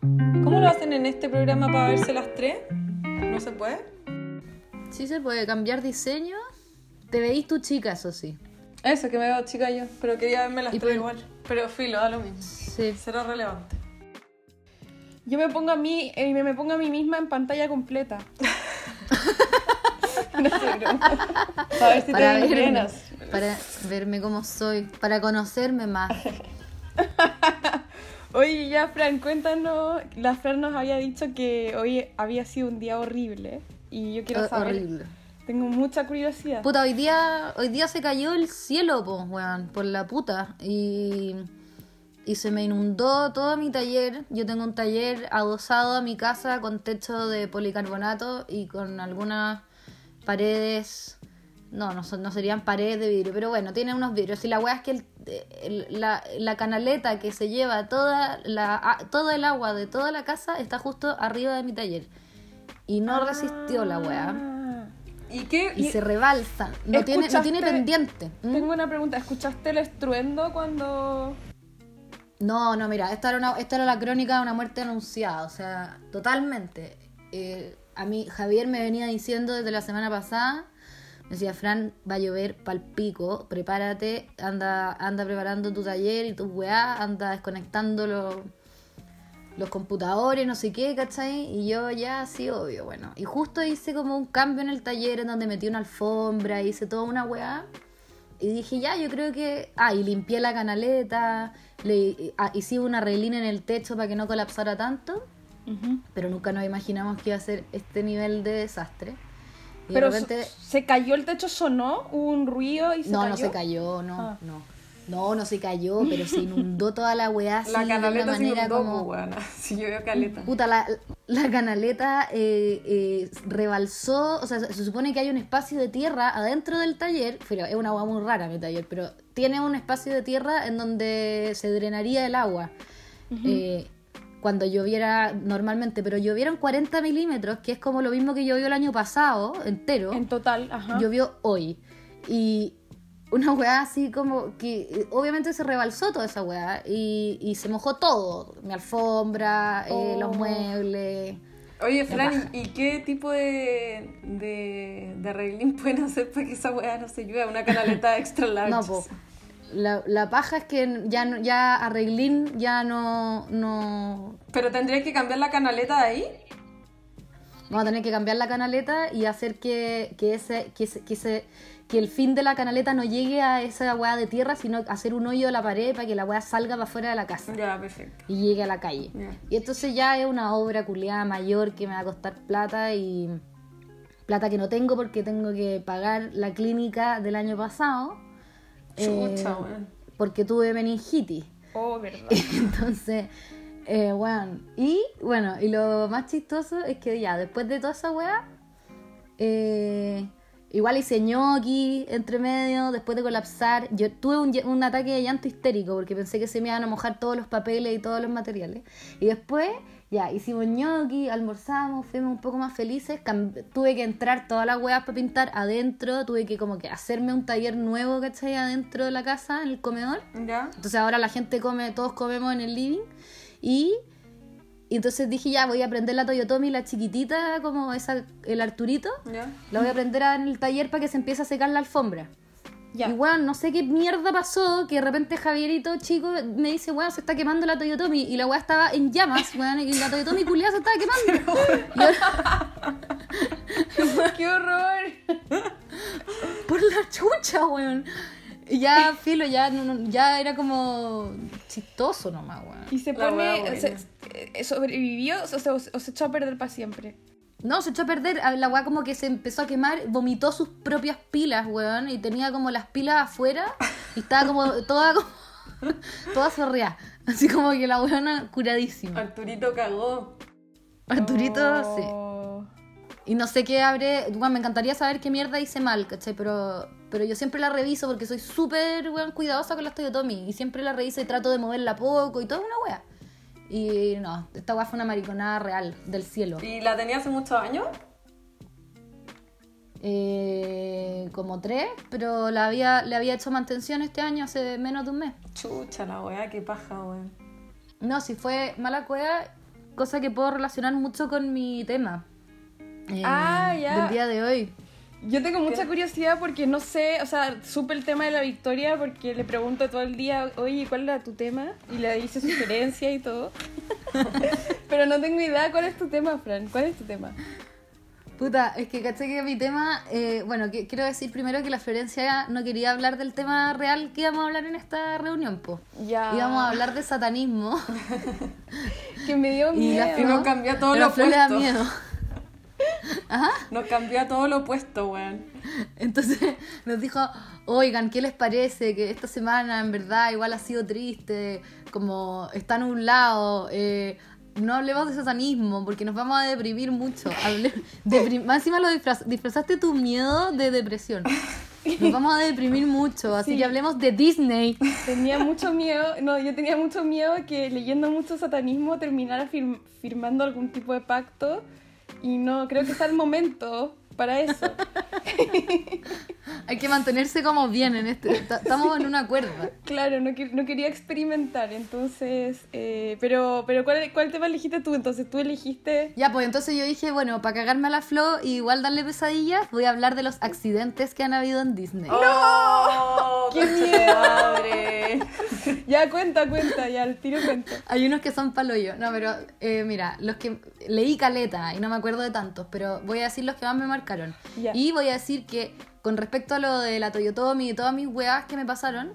¿Cómo lo hacen en este programa para verse las tres? ¿No se puede? Sí se puede cambiar diseño. Te veís tu chica, eso sí. Eso, que me veo chica yo, pero quería verme las Y tres por- igual. Pero filo, da lo mismo. Sí. Será relevante. Yo me pongo a mí, eh, me, pongo a mí misma en pantalla completa. No sé. Para ver si Para te verme, llenas. para verme como soy, para conocerme más. Oye, ya, Fran, cuéntanos. La Fran nos había dicho que hoy había sido un día horrible. Y yo quiero saber. horrible. Tengo mucha curiosidad. Puta, hoy día, hoy día se cayó el cielo, po, weón, por la puta. Y, y se me inundó todo mi taller. Yo tengo un taller adosado a mi casa con techo de policarbonato y con algunas paredes. No, no, son- no serían paredes de vidrio, pero bueno, tiene unos vidrios. Y la weá es que el- el- la, la canaleta que se lleva toda la, a- todo el agua de toda la casa está justo arriba de mi taller. Y no resistió la weá. Ah. ¿Y qué? Y se rebalsan. No tiene, no tiene pendiente. ¿Mm? Tengo una pregunta. ¿Escuchaste el estruendo cuando.? No, no, mira, esta era, una, esta era la crónica de una muerte anunciada. O sea, totalmente. Eh, a mí, Javier me venía diciendo desde la semana pasada. Me decía, Fran, va a llover pal pico, prepárate, anda, anda preparando tu taller y tus weá, anda desconectando los, los computadores, no sé qué, ¿cachai? Y yo ya, sí, obvio, bueno. Y justo hice como un cambio en el taller en donde metí una alfombra, hice toda una weá. Y dije, ya, yo creo que... Ah, y limpié la canaleta, le ah, hice una relina en el techo para que no colapsara tanto, pero nunca nos imaginamos que iba a ser este nivel de desastre. Y Pero de repente... se cayó el techo, sonó, un ruido y se no, cayó. no se cayó, no, Ah. no. No, no se cayó, pero se inundó toda la weá La de una canaleta se manera inundó, como... como... weona. Si yo veo caleta. Puta, la, la canaleta eh, eh, rebalsó, o sea, se supone que hay un espacio de tierra adentro del taller, pero es una agua muy rara mi taller, pero tiene un espacio de tierra en donde se drenaría el agua eh, cuando lloviera normalmente, pero llovieron 40 milímetros, que es como lo mismo que llovió el año pasado entero En total, ajá. llovió hoy. Y una weá así como que eh, obviamente se rebalsó toda esa weá y, y se mojó todo. Mi alfombra, eh, los Oh. muebles. Oye. Fran, ¿y qué tipo de, de, de arreglín pueden hacer para que esa weá no se llueva? Una canaleta extra large. No, po. La, la paja es que ya, no- ya Arreglín ya no, no... Pero tendría que cambiar la canaleta de ahí. Vamos a tener que cambiar la canaleta y hacer que, que, ese, que, ese- que, ese- que el fin de la canaleta no llegue a esa weá de tierra, sino hacer un hoyo en la pared para que la weá salga para afuera de la casa. Ya, perfecto. y llegue a la calle. Ya. Y entonces ya es una obra culiada mayor que me va a costar plata y plata que no tengo porque tengo que pagar la clínica del año pasado Chucha, weón. porque tuve meningitis. Oh, verdad. Entonces, eh, weón. Y bueno, y lo más chistoso es que ya después de toda esa weá, eh, igual hice ñoqui entre medio, después de colapsar. Yo tuve un ataque de llanto histérico porque pensé que se me iban a mojar todos los papeles y todos los materiales. Y después, ya, hicimos ñoqui, almorzamos, fuimos un poco más felices. cam- tuve que entrar todas las weas para pintar adentro, tuve que como que hacerme un taller nuevo, ¿cachai? Adentro de la casa, en el comedor. Ya. Entonces ahora la gente come, todos comemos en el living. Y, y entonces dije, ya, voy a aprender la Toyotomi, la chiquitita, como esa, el Arturito. Ya. La voy a aprender en el taller para que se empiece a secar la alfombra. Ya. Y weón, no sé qué mierda pasó, que de repente Javierito, chico, me dice, weón, se está quemando la Toyotomi. Y la weá estaba en llamas, weón, y la Toyotomi culiada se estaba quemando. Y ahora- ¡Qué horror! por la chucha, weón. Y ya, filo, ya, no- no- ya era como chistoso nomás, weón. Y se wea pone. se- eh, ¿Sobrevivió o se, o se echó a perder para siempre? No, se echó a perder. La weá como que se empezó a quemar, vomitó sus propias pilas, weón. Y tenía como las pilas afuera. Y estaba como toda como. toda sorreada. Así como que la weona curadísima. Arturito cagó. Arturito, sí. Oh. Y no sé qué habré. Bueno, me encantaría saber qué mierda hice mal, ¿cachai? Pero, pero yo siempre la reviso porque soy súper weón, cuidadosa con las Toyotomi. Y siempre la reviso y trato de moverla poco y toda una wea. Y no, esta wea fue una mariconada real del cielo. ¿Y la tenía hace muchos años? Eh, como tres, pero la había, le había hecho mantención este año hace menos de un mes. Chucha, la weá, qué paja, weón. No, si fue mala cueva, cosa que puedo relacionar mucho con mi tema. eh, Ah, ya. Del día de hoy. Yo tengo mucha curiosidad porque no sé, o sea, supe el tema de la victoria porque le pregunto todo el día, oye, ¿cuál era tu tema? Y le hice sugerencia y todo. Pero no tengo idea cuál es tu tema, Fran. ¿Cuál es tu tema? Puta, es que caché que mi tema, eh, bueno, que, quiero decir primero que la Florencia no quería hablar del tema real que íbamos a hablar en esta reunión, po. Ya. Íbamos a hablar de satanismo Que me dio y la miedo. Y nos cambió todo pero lo opuesto. miedo. Ajá. Nos cambió a todo lo opuesto, weón. Entonces nos dijo, oigan, ¿qué les parece? Que esta semana en verdad igual ha sido triste, como está nublado, eh, no hablemos de satanismo porque nos vamos a deprimir mucho. Deprim- Más encima lo disfraz- disfrazaste tu miedo de depresión. Nos vamos a deprimir mucho, así Sí. que hablemos de Disney. Tenía mucho miedo, no, yo tenía mucho miedo que leyendo mucho satanismo terminara fir- firmando algún tipo de pacto y no, creo que está el momento para eso. Hay que mantenerse como bien en este. ta- Estamos en una cuerda. Claro, no, no quería experimentar, entonces, eh, pero, pero ¿cuál, ¿cuál tema elegiste tú? Entonces tú elegiste... Ya, pues entonces yo dije, bueno, para cagarme a la Flo y igual darle pesadillas, voy a hablar de los accidentes que han habido en Disney. ¡No! ¡Qué miedo! madre! Ya cuenta, cuenta, ya al tiro cuenta. Hay unos que son palo yo. No, pero eh, mira, los que leí caleta y no me acuerdo de tantos, pero voy a decir los que más me marcaron. Y voy a decir que con respecto a lo de la Toyotomi y todas mis weas que me pasaron,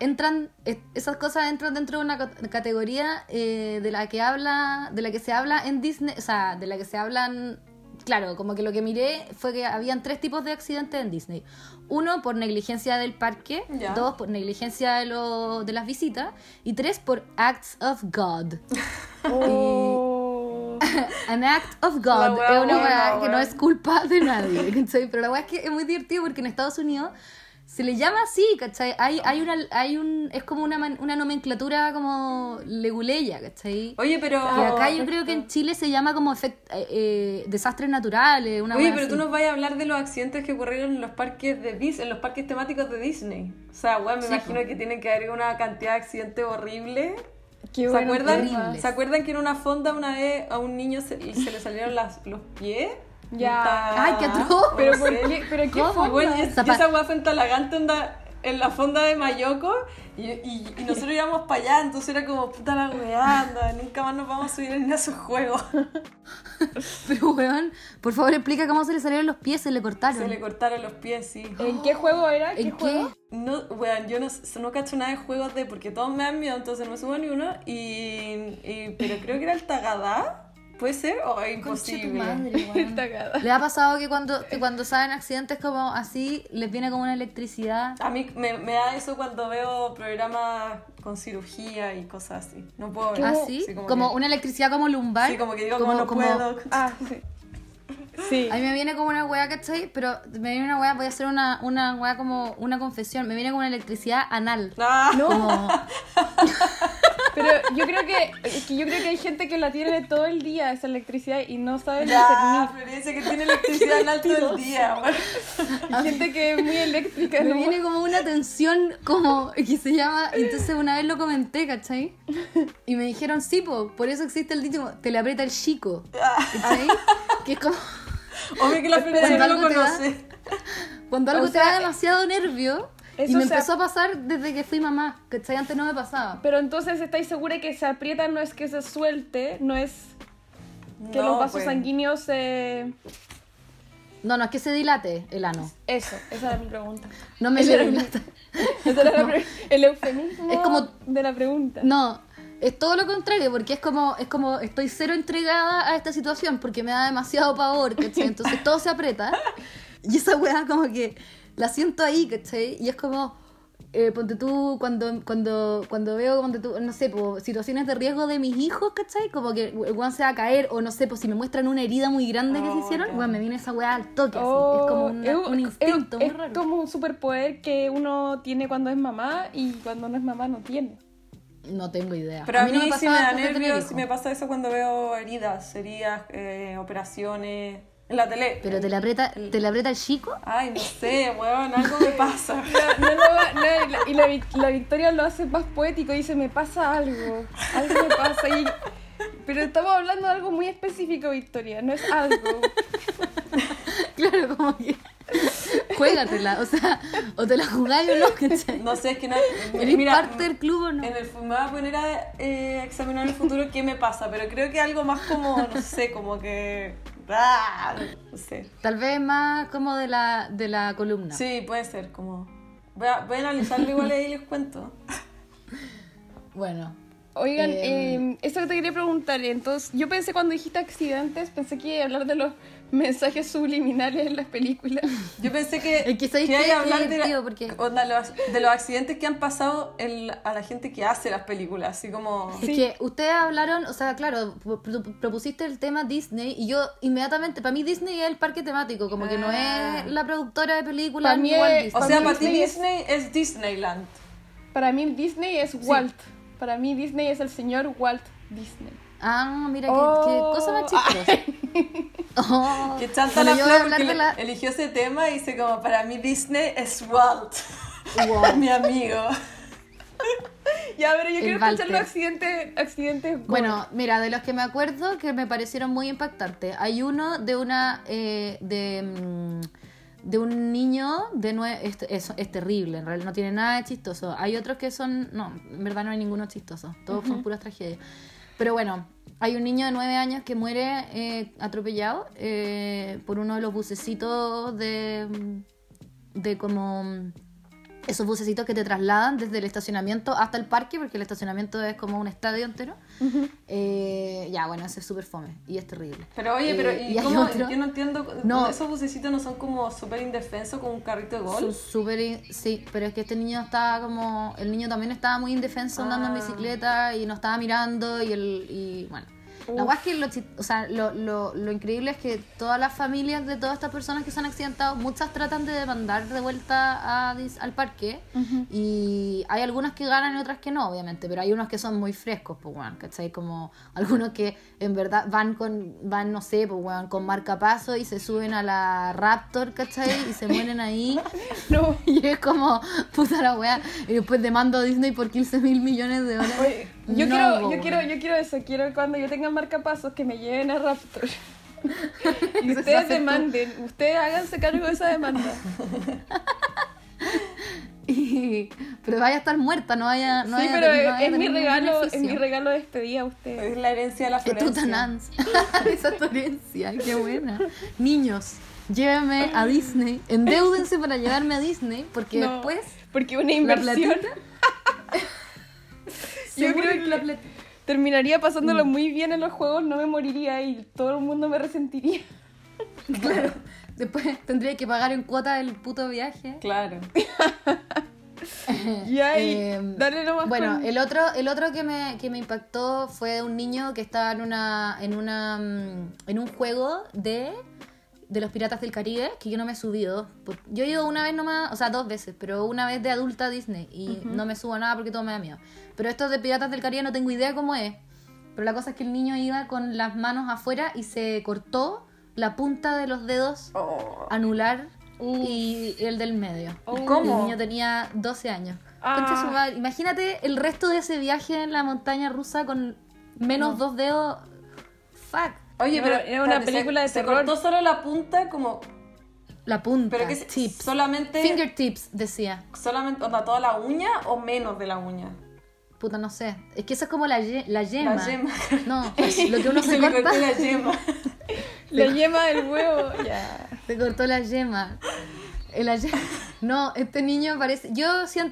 entran es- esas cosas entran dentro de una cat- categoría eh, de la que habla de la que se habla en Disney, o sea, de la que se hablan Claro, como que lo que miré fue que habían tres tipos de accidentes en Disney. Uno por negligencia del parque, dos por negligencia de, lo- de las visitas y tres por acts of God. Oh. An act of God wea es una weá que no es culpa de nadie, ¿cachai? Pero la weá es que es muy divertido porque en Estados Unidos se le llama así, ¿cachai? Hay, hay una, hay un, es como una, man- una nomenclatura como leguleya, ¿cachai? Oye, pero. Y acá yo creo que en Chile se llama como efect- eh, eh, desastres naturales, una Oye, pero tú nos vas a hablar de los accidentes que ocurrieron en los parques de Dis en los parques temáticos de Disney. O sea, weón, me Sí, imagino que tienen que haber una cantidad de accidentes horribles. Qué ¿Se bueno acuerdan? ¿Se acuerdan que en una fonda una vez a un niño se, se le salieron las, los pies? Ya. Está- Ay, qué atroz. Pero ¿por qué? ¿Pero qué ¿Cómo, forma? Bueno, esa weá fue en Talagante, onda, en la fonda de Mayoco, y, y, y nosotros íbamos para allá, entonces era como, puta la weá, anda, nunca más nos vamos a subir en esos juegos. Pero weón, por favor explica cómo se le salieron los pies, se le cortaron. Se le cortaron los pies, sí. ¿En qué juego era? ¿Qué ¿En juego? qué? No, weón, yo no, no cacho nada de juegos de, porque todos me dan miedo, entonces no me subo ni uno, y, y- pero creo que era el Tagadá, ¿puede ser? ¿O es imposible? madre. Tagada. ¿Le ha pasado que cuando, que cuando saben accidentes como así, les viene como una electricidad? A mí me, me da eso cuando veo programas con cirugía y cosas así. No puedo ver. ¿Así? Sí, como como que- una electricidad como lumbar. Sí, como que digo, como, no puedo. Ah, sí. Sí. A mí me viene como una weá, ¿cachai? Pero me viene una weá, voy a hacer una, una weá como una confesión. Me viene como una electricidad anal. Ah, Como, Pero yo creo que, es que yo creo que hay gente que la tiene todo el día esa electricidad y no sabe Ya, discernir. Florencia, que tiene electricidad en alto el día, bueno. Hay gente que es muy eléctrica. me ¿no? viene como una tensión como que se llama. Entonces una vez lo comenté, ¿cachai? Y me dijeron, sí, po, por eso existe el dicho, te le aprieta el chico. ¿Cachai? Que es como Obvio que la Florencia no Cuando lo algo te da- conoce. cuando algo O te da demasiado nervio. Y me empezó a pasar desde que fui mamá, ¿cachai? Antes no me pasaba. Pero entonces estáis segura que se aprieta no es que se suelte, no es que No, los vasos pues. sanguíneos se... No, no, es que se dilate el ano. Eso, esa era mi pregunta. No me Esa dilata. Ese era la pre- el eufemismo Es como- de la pregunta. No, es todo lo contrario, porque es como, es como estoy cero entregada a esta situación porque me da demasiado pavor, ¿cachai? Entonces todo se aprieta. Y esa weá como que la siento ahí, ¿cachai? Y es como, eh, ponte tú, cuando, cuando, cuando veo, ponte tú, no sé, po, situaciones de riesgo de mis hijos, ¿cachai? Como que el se va a caer, o no sé, pues si me muestran una herida muy grande que se Oh, hicieron, weón, me viene esa weá al toque, así. Oh, Es como una- es un instinto es- muy raro. Es como un superpoder que uno tiene cuando es mamá y cuando no es mamá no tiene. No tengo idea. Pero a mí, no me sí me da nervios, sí me pasa eso cuando veo heridas, heridas, eh, operaciones en la tele. Pero te la aprieta, te la aprieta el chico. Ay, no sé, weón, algo me pasa. No, no, no, no, y la- y la, Vic- la Victoria lo hace más poético, dice, me pasa algo, algo me pasa y Pero estamos hablando de algo muy específico, Victoria, no es algo. Claro, como que. Juégatela, o sea, o te la jugáis o no, ¿cachai? No sé, es que no. ¿Eres mira, parte del club o no? En el me voy a poner a eh, examinar el futuro qué me pasa, pero creo que algo más como, no sé, como que. Ah, no sé. Tal vez más como de la, de la columna. Sí, puede ser, como. Voy a, voy a analizarlo igual y ahí les cuento. Bueno, Oigan, eh, eso que te quería preguntar, entonces, yo pensé cuando dijiste accidentes, pensé que iba a hablar de los mensajes subliminales en las películas. Yo pensé que, Es que hablar de, la- divertido, porque- onda, los- de los accidentes que han pasado a la gente que hace las películas, así como... Es que ustedes hablaron, o sea, claro, pro- pro- propusiste el tema Disney y yo inmediatamente, para mí Disney es el parque temático, como que no Ah. es la productora de películas Pa' ni mí Walt es- Disney. O sea, para ti Disney es- Disney es Disneyland. Para mí Disney es Walt. Para mí Disney es el señor Walt Disney. Ah, mira, qué, Oh. qué cosa más chistosa. Oh. Que chanta Bueno, la flor porque de la... eligió ese tema y dice como, para mí Disney es Walt, Wow. mi amigo. Ya, pero yo El quiero escuchar los accidentes, accidentes. Bueno, mira, de los que me acuerdo que me parecieron muy impactantes, hay uno de una eh, de, mm, de un niño de nueve, es, es, es terrible, en realidad no tiene nada de chistoso. Hay otros que son, no, en verdad no hay ninguno chistoso, todos son puras tragedias. Pero bueno, hay un niño de nueve años que muere eh, atropellado eh, por uno de los bucecitos de, de como esos bucecitos que te trasladan desde el estacionamiento hasta el parque, porque el estacionamiento es como un estadio entero. Eh, ya, bueno, ese es súper fome y es terrible. Pero oye, Eh, pero y ¿y cómo? otro- Yo no entiendo, No. esos bucecitos no son como súper indefensos con un carrito de Su- gol. Súper, in- sí, pero es que este niño estaba como, el niño también estaba muy indefenso andando en Ah. bicicleta y no estaba mirando y el, y bueno. La verdad es que lo, o sea, lo, lo, lo increíble es que todas las familias de todas estas personas que se han accidentado, muchas tratan de demandar de vuelta a, dis- al parque y hay algunas que ganan y otras que no, obviamente, pero hay unos que son muy frescos, pues, weón, ¿cachai? Como algunos que en verdad van con, van, no sé, pues, weón, con marcapaso y se suben a la Raptor, ¿cachai? Y se mueren ahí. No. Y es como, puta la weá. Y después demando a Disney por 15 mil millones de dólares. Oye, yo, No, quiero, yo, quiero, yo quiero eso, quiero cuando yo tenga marcapasos que me lleven a Raptor. y ustedes haces tú. demanden, ustedes háganse cargo de esa demanda. Y- pero vaya a estar muerta, no vaya, no sí, vaya a pero no es, vaya a es mi regalo, es mi regalo de despedida a ustedes. Es la herencia de la Florencia. Esa es tu herencia, qué buena. Niños, llévenme a Disney. Endeúdense para llevarme a Disney, porque No, después porque una la inversión platita. Yo creo que la platita. terminaría pasándolo Mm. muy bien en los juegos, no me moriría y todo el mundo me resentiría. Claro. Después tendría que pagar en cuota el puto viaje. Claro. Y ahí, Eh, dale nomás Bueno, con- el otro, el otro que me, que me impactó fue un niño que estaba en una, en una, mm, en un juego de, de los Piratas del Caribe, que yo no me he subido. Yo he ido una vez nomás, o sea, dos veces, pero una vez de adulta a Disney y no me subo a nada porque todo me da miedo. Pero estos de Piratas del Caribe no tengo idea cómo es. Pero la cosa es que el niño iba con las manos afuera y se cortó la punta de los dedos Oh. anular y el del medio. Oh. ¿Cómo? El niño tenía 12 años. Ah. Concha su madre. Imagínate el resto de ese viaje en la montaña rusa con menos dos dedos. Fuck. Oye, pero era una espérate, película se, de se terror. cortó solo la punta como La punta. pero que tips. solamente Fingertips, decía. solamente onda toda la uña o menos de la uña. Puta, no sé. Es que eso es como la, ye- la yema. La yema. No, lo que uno se, Se le corta. cortó la yema. la yema del huevo, ya. Se cortó la yema. Ye- No, este niño parece. Yo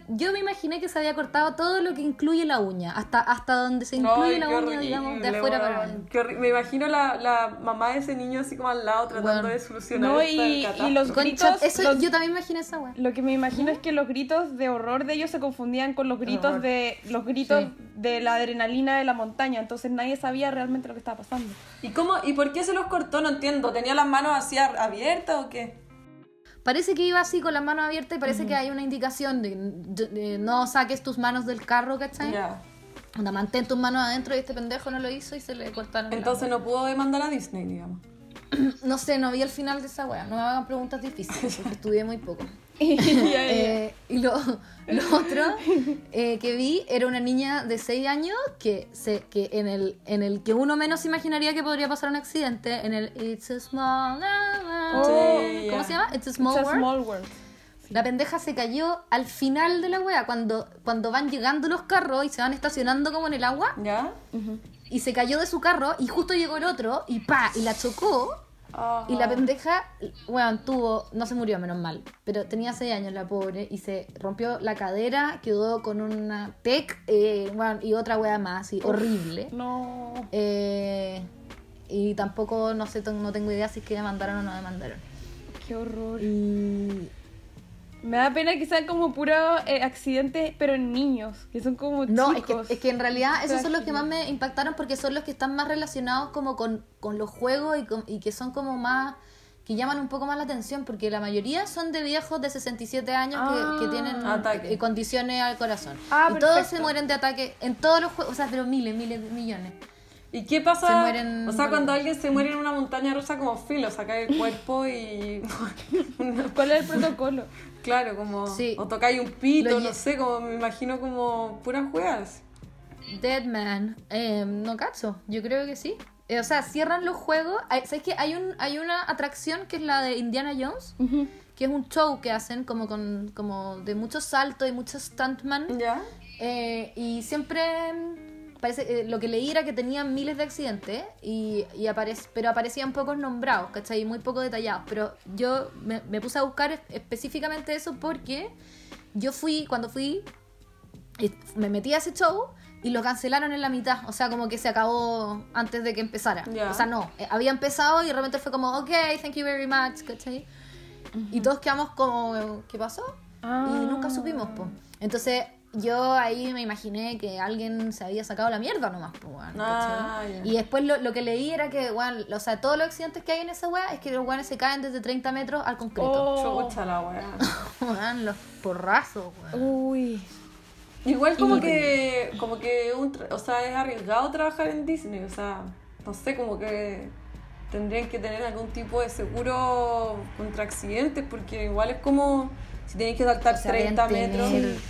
yo me imaginé que se había cortado todo lo que incluye la uña. Hasta, hasta donde se incluye Ay, la uña, digamos, de afuera para adentro. Me imagino la, la mamá de ese niño así como al lado tratando de solucionar No, esta y- y los Concha, gritos, eso, los- yo también imaginé esa weá. Lo que me imagino es que los gritos de horror de ellos se confundían con los gritos Horror. de los gritos Sí. de la adrenalina de la montaña, entonces nadie sabía realmente lo que estaba pasando. ¿Y cómo y por qué se los cortó? No entiendo. ¿Tenía las manos así ar- abiertas o qué? Parece que iba así con las manos abiertas y parece que hay una indicación de, de- de no saques tus manos del carro, ¿cachai? Ya. Onda, mantén tus manos adentro y este pendejo no lo hizo y se le cortaron. Entonces no pudo demandar a Disney, digamos. No sé, no vi el final de esa wea. No me hagan preguntas difíciles porque estudié muy poco. Eh, y lo, lo otro eh, que vi era una niña de 6 años que, se, que en, el, en el que uno menos imaginaría que podría pasar un accidente, en el It's a Small World. Oh, ¿Cómo se llama? It's a Small It's a World. small world. La pendeja se cayó al final de la wea, cuando, cuando van llegando los carros y se van estacionando como en el agua, ¿Ya? y se cayó de su carro y justo llegó el otro y pa, y la chocó. Y la pendeja, bueno, tuvo, no se murió, menos mal, pero tenía 6 años la pobre y se rompió la cadera, quedó con una tec eh, bueno, y otra wea más, y horrible. No. Eh, y tampoco, no sé, no tengo idea si es que demandaron o no demandaron. Qué horror. Y Me da pena que sean como puros eh, accidentes, pero en niños, que son como No, es que, chicos. es que en realidad esos son los que más me impactaron porque son los que están más relacionados como con, con los juegos y, con- y que son como más que llaman un poco más la atención porque la mayoría son de viejos de 67 años que- Ah, que, tienen ataque. eh, condiciones al corazón. Ah, y todos se mueren de ataque en todos los juegos, o sea, pero miles, miles, millones. ¿Y qué pasa? Se mueren o sea, cuando alguien se muere en una montaña rusa como filo, saca el cuerpo y... ¿Cuál es el protocolo? claro, como... Sí. O tocáis un pito, Lo no sé, como me imagino como puras juegas. Dead Man, eh, no cacho, yo creo que sí. Eh, o sea, cierran los juegos. ¿Sabes que hay, un, hay una atracción que es la de Indiana Jones? que es un show que hacen como con como de muchos saltos y muchos stuntman ¿Ya? Eh, y siempre mm, parece eh, lo que leí era que tenían miles de accidentes y, y aparec- pero aparecían pocos nombrados ¿cachai? Muy poco detallados pero yo me, me puse a buscar es- específicamente eso porque yo fui cuando fui eh, me metí a ese show y lo cancelaron en la mitad, o sea, como que se acabó antes de que empezara. O sea, no, eh, había empezado y de repente fue como, ok, thank you very much, ¿cachai? Y todos quedamos como, ¿qué pasó? Ah. Y nunca supimos, po. Entonces yo ahí me imaginé que alguien se había sacado la mierda nomás, po, weón, Ah. Y después lo, lo que leí era que, weón, o sea, todos los accidentes que hay en esa weá es que los weones se caen desde 30 metros al concreto. Oh. Chucha la weá. Weón, los porrazos, weón. Uy. Igual como Y- que, como que un tra- o sea, es arriesgado trabajar en Disney, o sea, no sé, como que tendrían que tener algún tipo de seguro contra accidentes, porque igual es como si tenéis que saltar O sea, 30 deben metros.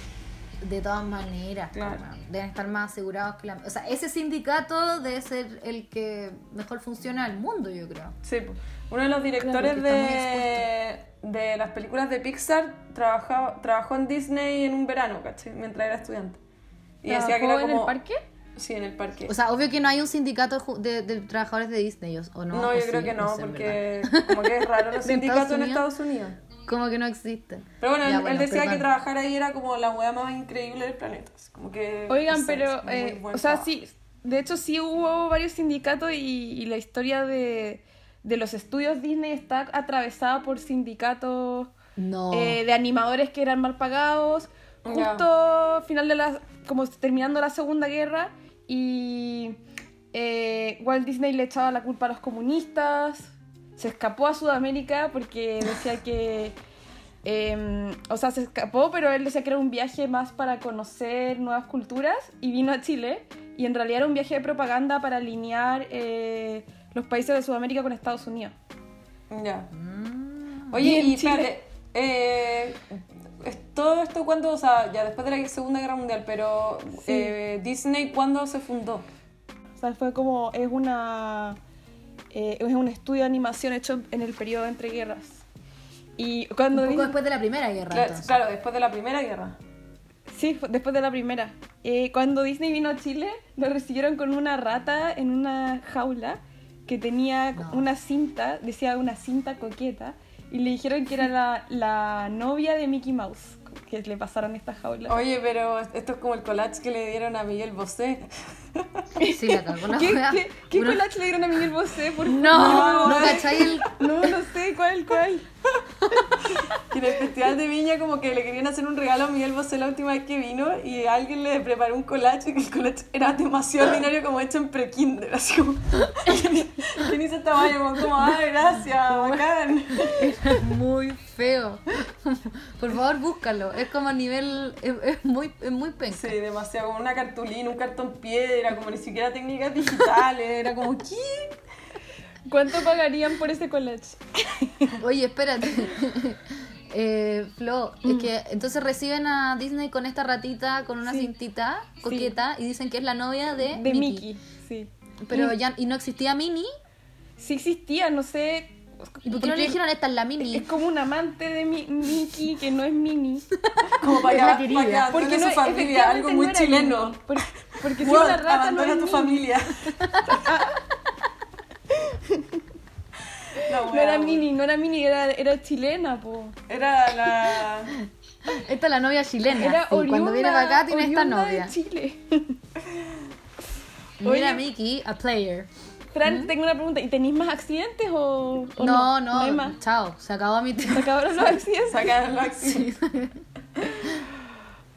De todas maneras, Claro. deben estar más asegurados que la... O sea, ese sindicato debe ser el que mejor funciona el mundo, yo creo. Sí, uno de los directores de, de las películas de Pixar trabajaba, trabajó en Disney en un verano, ¿cachai? Mientras era estudiante. Y decía que era ¿Trabajó como... en el parque? Sí, en el parque. O sea, obvio que no hay un sindicato de, de trabajadores de Disney, ¿o- ¿o no? no, ¿O yo sí? creo que no, sé, en porque como que es raro los ¿De sindicatos Estados en? Estados Unidos. Como que no existen. Pero bueno, Ya, él, él decía que trabajar ahí era como la weá más increíble del planeta. así Como que, Oigan, no sé, pero, eh, o sea, trabajo. sí, de hecho sí hubo varios sindicatos y, y la historia de, de los estudios Disney está atravesada por sindicatos No. eh, de animadores que eran mal pagados, justo final de la, como terminando la Segunda Guerra y eh, Walt Disney le echaba la culpa a los comunistas, se escapó a Sudamérica porque decía que... eh, o sea, se escapó, pero él decía que era un viaje más para conocer nuevas culturas y vino a Chile. Y en realidad era un viaje de propaganda para alinear eh, los países de Sudamérica con Estados Unidos. Ya. Mm. Oye, Y y espérate, eh, todo esto cuando, o sea, ya después de la Segunda Guerra Mundial, pero Sí. eh, Disney, ¿cuándo se fundó? O sea, fue como, es una, eh, es un estudio de animación hecho en el periodo entre guerras. Y cuando un poco después de la Primera Guerra, Claro, entonces. claro, después de la Primera Guerra. Sí, después de la primera. Eh, cuando Disney vino a Chile, lo recibieron con una rata en una jaula que tenía No. una cinta, decía una cinta coqueta, y le dijeron que era la, la novia de Mickey Mouse, que le pasaron esta jaula. Oye, pero esto es como el collage que le dieron a Miguel Bosé. Sí, la cagó la ¿Qué, qué, qué Una- collage le dieron a Miguel Bosé? Por No, no? ¿cachai? El... No, no sé, ¿cuál, cuál? Y en el Festival de Viña como que le querían hacer un regalo a Miguel Bosé la última vez que vino y alguien le preparó un collage y que el collage era demasiado ordinario como hecho en pre-kinder, así como... ¿Quién hizo esta valla? Como, como, ay, gracias, bacán. muy feo. Por favor, búscalo. Es como a nivel. Es, es muy, es muy penca. Sí, demasiado, como una cartulina, un cartón piedra, como ni siquiera técnicas digitales, era como, ¿qué? ¿Cuánto pagarían por ese collage? Oye, espérate. Eh, Flo, es que entonces reciben a Disney con esta ratita, con una Sí. cintita coqueta y dicen que es la novia de, De Mickey. Mickey, sí. Pero ya, y no existía Minnie. Sí existía, no sé. ¿Y por qué no le dijeron esta es la Minnie? Es como un amante de mi, Mickey que no es Minnie. Como para la para Porque su no, familia, efectivamente algo muy chileno. Porque, porque si una rata no es tu familia. No era. Minnie, no era Minnie, era, era chilena, po. Era la... Esta es la novia chilena. Era sí, cuando viene para acá tiene esta novia. de Chile. Mira Oye. Mickey, a player. Fran, tengo una pregunta. ¿Y tenéis más accidentes o, o No, no? no, hay más. chao, se acabó mi Se tiempo. acabaron los accidentes. Sacaron la acción.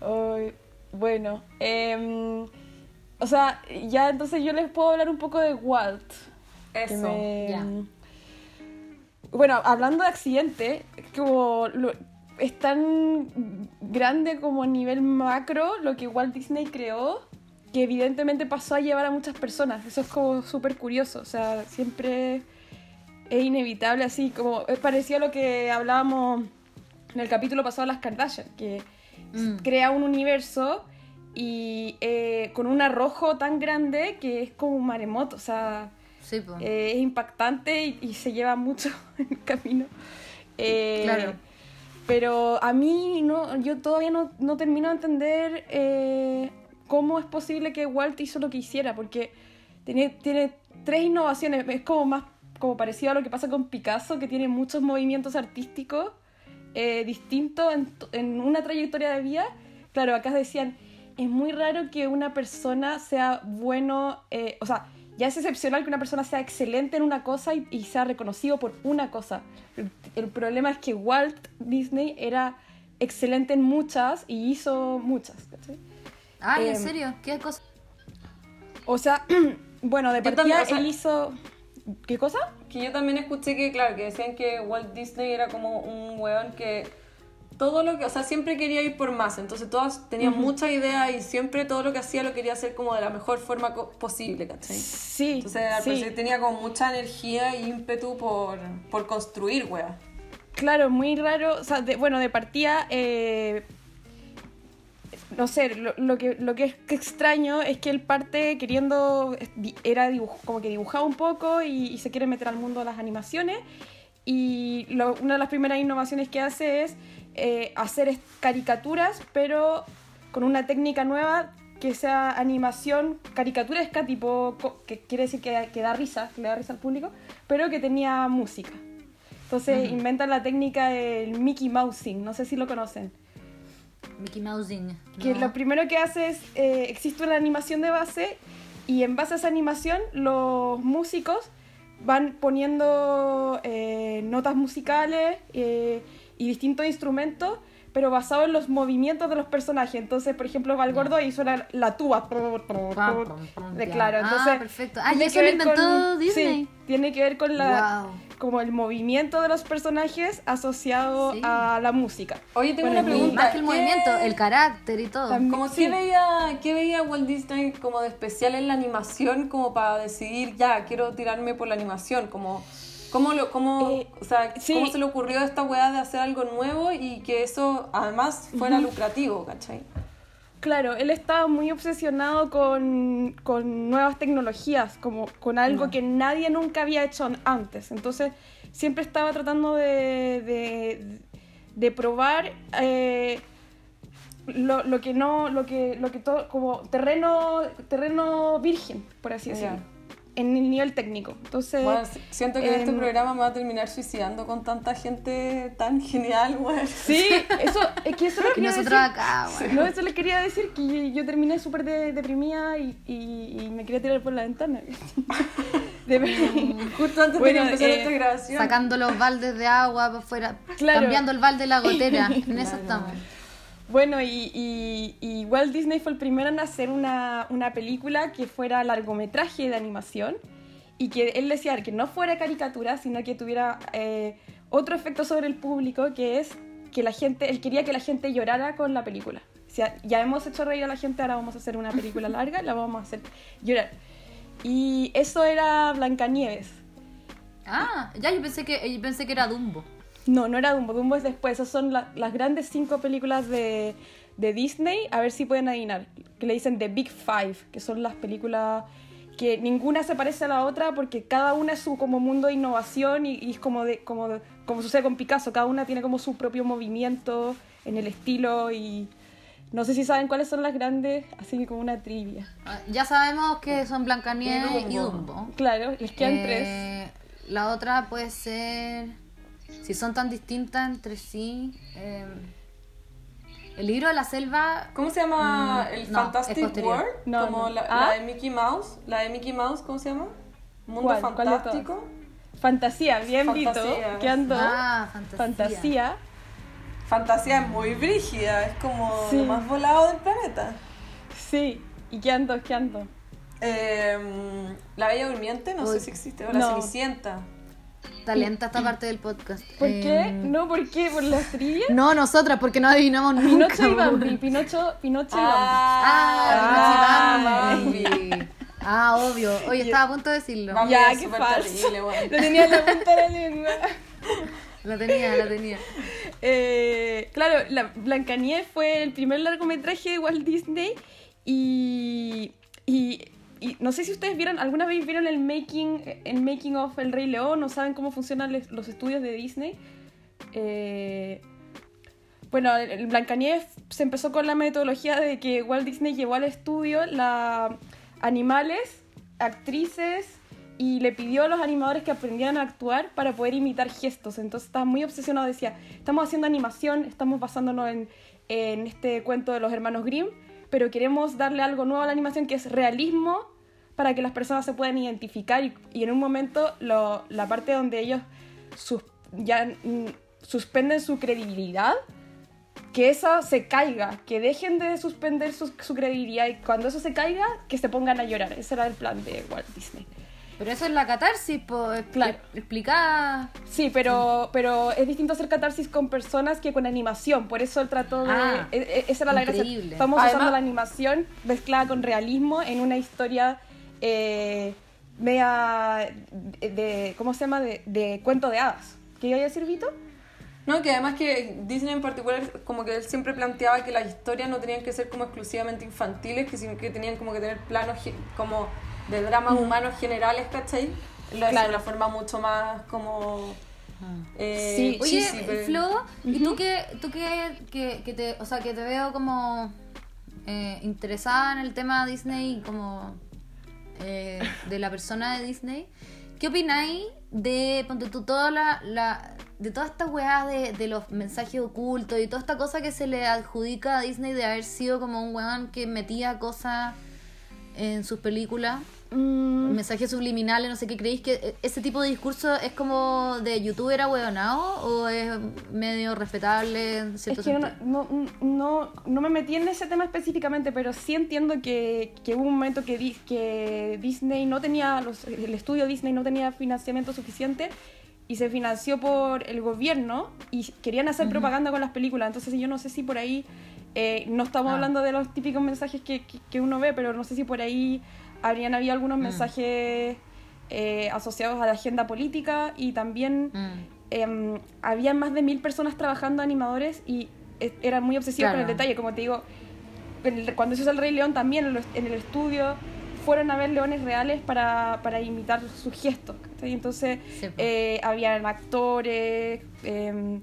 Ay, bueno, em, o sea, ya entonces yo les puedo hablar un poco de Walt. Eso. me- ya. Bueno, hablando de accidente, como lo- es tan grande como a nivel macro lo que Walt Disney creó, que evidentemente pasó a llevar a muchas personas. Eso es como súper curioso, o sea, siempre es inevitable, así como es parecido a lo que hablábamos en el capítulo pasado de las Kardashian, que Mm. crea un universo y eh, con un arrojo tan grande que es como un maremoto, o sea, Sí, eh, es impactante y, y se lleva mucho en el camino. Eh, Claro. Pero a mí no, yo todavía no, no termino de entender cómo es posible que Walt hizo lo que hiciera, porque tiene, tiene tres innovaciones, es como más como parecido a lo que pasa con Picasso, que tiene muchos movimientos artísticos eh, distintos en, en una trayectoria de vida. Claro, acá decían, es muy raro que una persona sea bueno, eh, o sea, ya es excepcional que una persona sea excelente en una cosa y, y sea reconocido por una cosa. El, el problema es que Walt Disney era excelente en muchas y hizo muchas. ¿cachai? Ay, ¿en em, serio? ¿Qué cosa? O sea, bueno, de partida también, o sea- él hizo... ¿Qué cosa? Que yo también escuché que, claro, que decían que Walt Disney era como un weón que todo lo que, o sea, siempre quería ir por más, entonces todas tenían muchas ideas y siempre todo lo que hacía lo quería hacer como de la mejor forma co- posible, ¿cachai? Sí, Entonces al sí. parecer tenía como mucha energía e ímpetu por, por construir, weón. Claro, muy raro. O sea, de- bueno, de partida, eh, no sé, lo, lo que, lo que es extraño es que él parte queriendo, era dibuj- como que dibujaba un poco y, y se quiere meter al mundo de las animaciones. Y lo- una de las primeras innovaciones que hace es eh, hacer caricaturas, pero con una técnica nueva que sea animación caricaturesca, tipo, que quiere decir que, que da risa, que le da risa al público, pero que tenía música. Entonces inventan la técnica del Mickey Mousing, no sé si lo conocen. Mickey Mousing. Que lo primero que hace es, eh, existe una animación de base y en base a esa animación los músicos van poniendo eh, notas musicales eh, y distintos instrumentos, pero basado en los movimientos de los personajes. Entonces, por ejemplo, Valgordo hizo la, la tuba. De claro, Ah, entonces... perfecto. Ah, y tiene eso que lo ver inventó con- Disney. Sí, tiene que ver con la... Wow. Como el movimiento de los personajes asociado Sí. a la música. Oye, tengo Bueno, una pregunta. más que el ¿qué- movimiento, el carácter y todo. También- Como Sí. ¿qué veía, ¿qué veía Walt Disney como de especial en la animación como para decidir, ya, quiero tirarme por la animación? Como, ¿cómo, lo, cómo, Eh, o sea, sí. ¿Cómo se le ocurrió a esta weá de hacer algo nuevo y que eso además fuera lucrativo, ¿cachai? Claro, él estaba muy obsesionado con, con nuevas tecnologías, como con algo que nadie nunca había hecho antes. Entonces, siempre estaba tratando de, de, de probar eh, lo, lo que no, lo que, lo que todo, como terreno, terreno virgen, por así decirlo, en el nivel técnico. Entonces, Bueno, siento que este em, programa me va a terminar suicidando con tanta gente tan genial, weón. sí, eso, es que eso lo Y quería nosotros decir. acá, bueno. No, eso le quería decir que yo, terminé súper de- deprimida y, y- y me quería tirar por la ventana. De verdad. Justo antes Bueno, de que empezara eh, esta grabación. Sacando los baldes de agua para afuera. Claro. Cambiando el balde de la gotera. En eso estamos. Bueno, y, y- y Walt Disney fue el primero en hacer una, una película que fuera largometraje de animación y que él decía que no fuera caricatura, sino que tuviera eh, otro efecto sobre el público, que es que la gente, él quería que la gente llorara con la película. O sea, ya hemos hecho reír a la gente, ahora vamos a hacer una película larga, la vamos a hacer llorar. Y eso era Blancanieves. Ah, ya yo pensé que, yo pensé que era Dumbo. No, no era Dumbo, Dumbo es después. Esas son la- las grandes cinco películas de, de Disney. A ver si pueden adivinar. Que le dicen The Big Five, que son las películas que ninguna se parece a la otra porque cada una es su como mundo de innovación y, y es como, de, como, de- como sucede con Picasso. Cada una tiene como su propio movimiento en el estilo y no sé si saben cuáles son las grandes, así que como una trivia. Ah, Ya sabemos que son Blancanieves y Y Dumbo. Claro, les quedan tres. Eh, La otra puede ser. Si son tan distintas entre sí. eh, el libro de la selva. ¿Cómo se llama Mm, el no, Fantastic. World? No, Como no. La, ¿Ah? la de Mickey Mouse. La de Mickey Mouse, ¿cómo se llama? Mundo. Fantástico. Fantasía, bien Vito. Fantasía. Quedan dos. Ah, fantasía. Fantasía. Fantasía es muy brígida, es como Sí. lo más volado del planeta. Sí, y quedan dos, quedan dos. Eh, la Bella Durmiente, no Uy. sé si existe. O la No. Cenicienta. Talenta esta parte del podcast. ¿Por Eh, qué? No, ¿por qué? ¿Por las trivias? No, nosotras, porque no adivinamos nunca. Pinocho y. Bambi, Pinocho, Pinocho y Ah, Ah, Bambi. Bambi. Ah, obvio. Oye, estaba a punto de decirlo. Bambi Ya, qué falso. terrible. Bambi. Lo tenía en la punta de la lengua. La tenía, la tenía. Eh, claro, la Blancanieves fue el primer largometraje de Walt Disney y, y, y no sé si ustedes vieron, alguna vez vieron el making, el making of El Rey León o saben cómo funcionan los estudios de Disney. Eh, bueno, el Blancanieves se empezó con la metodología de que Walt Disney llevó al estudio la, animales, actrices y le pidió a los animadores que aprendieran a actuar para poder imitar gestos. Entonces estaba muy obsesionado, decía, estamos haciendo animación, estamos basándonos en, en este cuento de los hermanos Grimm, pero queremos darle algo nuevo a la animación que es realismo para que las personas se puedan identificar y, y en un momento lo- la parte donde ellos sus- ya mm, suspenden su credibilidad que eso se caiga, que dejen de suspender su, su credibilidad y cuando eso se caiga, que se pongan a llorar. Ese era el plan de Walt Disney. Pero eso es la catarsis, pues. Claro. Explicada. Sí, pero, pero es distinto hacer catarsis con personas que con animación. Por eso él trató de. Ah, e- e- esa era la gracia. Estamos Además- usando la animación mezclada con realismo en una historia eh, media. De, de- ¿Cómo se llama? De, de cuento de hadas. ¿Qué iba a decir, Vito? No, que además que Disney en particular, como que él siempre planteaba que las historias no tenían que ser como exclusivamente infantiles, que, sino que tenían como que tener planos como de dramas humanos generales, ¿cachai? Lo hace Claro. de una forma mucho más como... eh, Sí. Oye, cheesy, pero- Flo, ¿y tú que tú que, que, que te, o sea, que te veo como eh, interesada en el tema Disney como eh, de la persona de Disney? ¿Qué opináis de ponte tú toda la, la de toda esta weá de, de los mensajes ocultos y toda esta cosa que se le adjudica a Disney de haber sido como un weón que metía cosas en sus películas? Mm, mensajes subliminales, no sé qué creéis que e- ese tipo de discurso es como de youtuber ahueonado o es medio respetable en cierto Es que no, sentido? no, no, no me metí en ese tema específicamente, pero sí entiendo que, que hubo un momento que, di- que Disney no tenía, los- el estudio Disney no tenía financiamiento suficiente y se financió por el gobierno y querían hacer propaganda con las películas. Entonces yo no sé si por ahí, eh, no estamos Ah. hablando de los típicos mensajes que, que- que uno ve, pero no sé si por ahí habrían habido algunos mensajes eh, asociados a la agenda política y también Mm. eh, había más de mil personas trabajando animadores y eran muy obsesivos con el detalle. Como te digo, cuando se hizo el Rey León también en, el estudio fueron a ver leones reales para, para imitar sus gestos. ¿cachai? Entonces Sí, eh, habían actores, eh,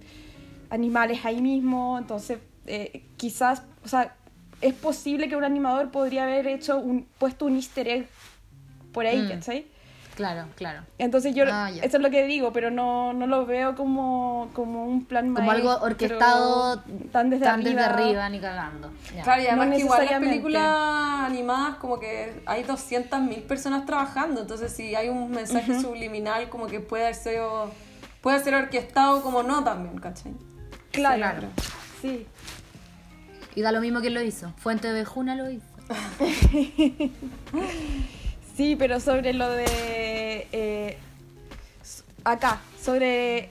animales ahí mismo. Entonces eh, quizás, o sea, es posible que un animador podría haber hecho un, puesto un easter egg por ahí, Mm. ¿cachai? Claro, claro. Entonces yo, Ah, eso es lo que digo, pero no, no lo veo como, como un plan Como algo orquestado tan desde tan arriba. desde arriba ni cagando. Ya. Claro, y además No que igual las películas animadas como que hay 200.000 personas trabajando, entonces si hay un mensaje subliminal como que puede ser, puede ser orquestado como no también, ¿cachai? Claro, Claro. Sí. Y da lo mismo que lo hizo. Fuente de Juna lo hizo. Sí, pero sobre lo de eh, acá, sobre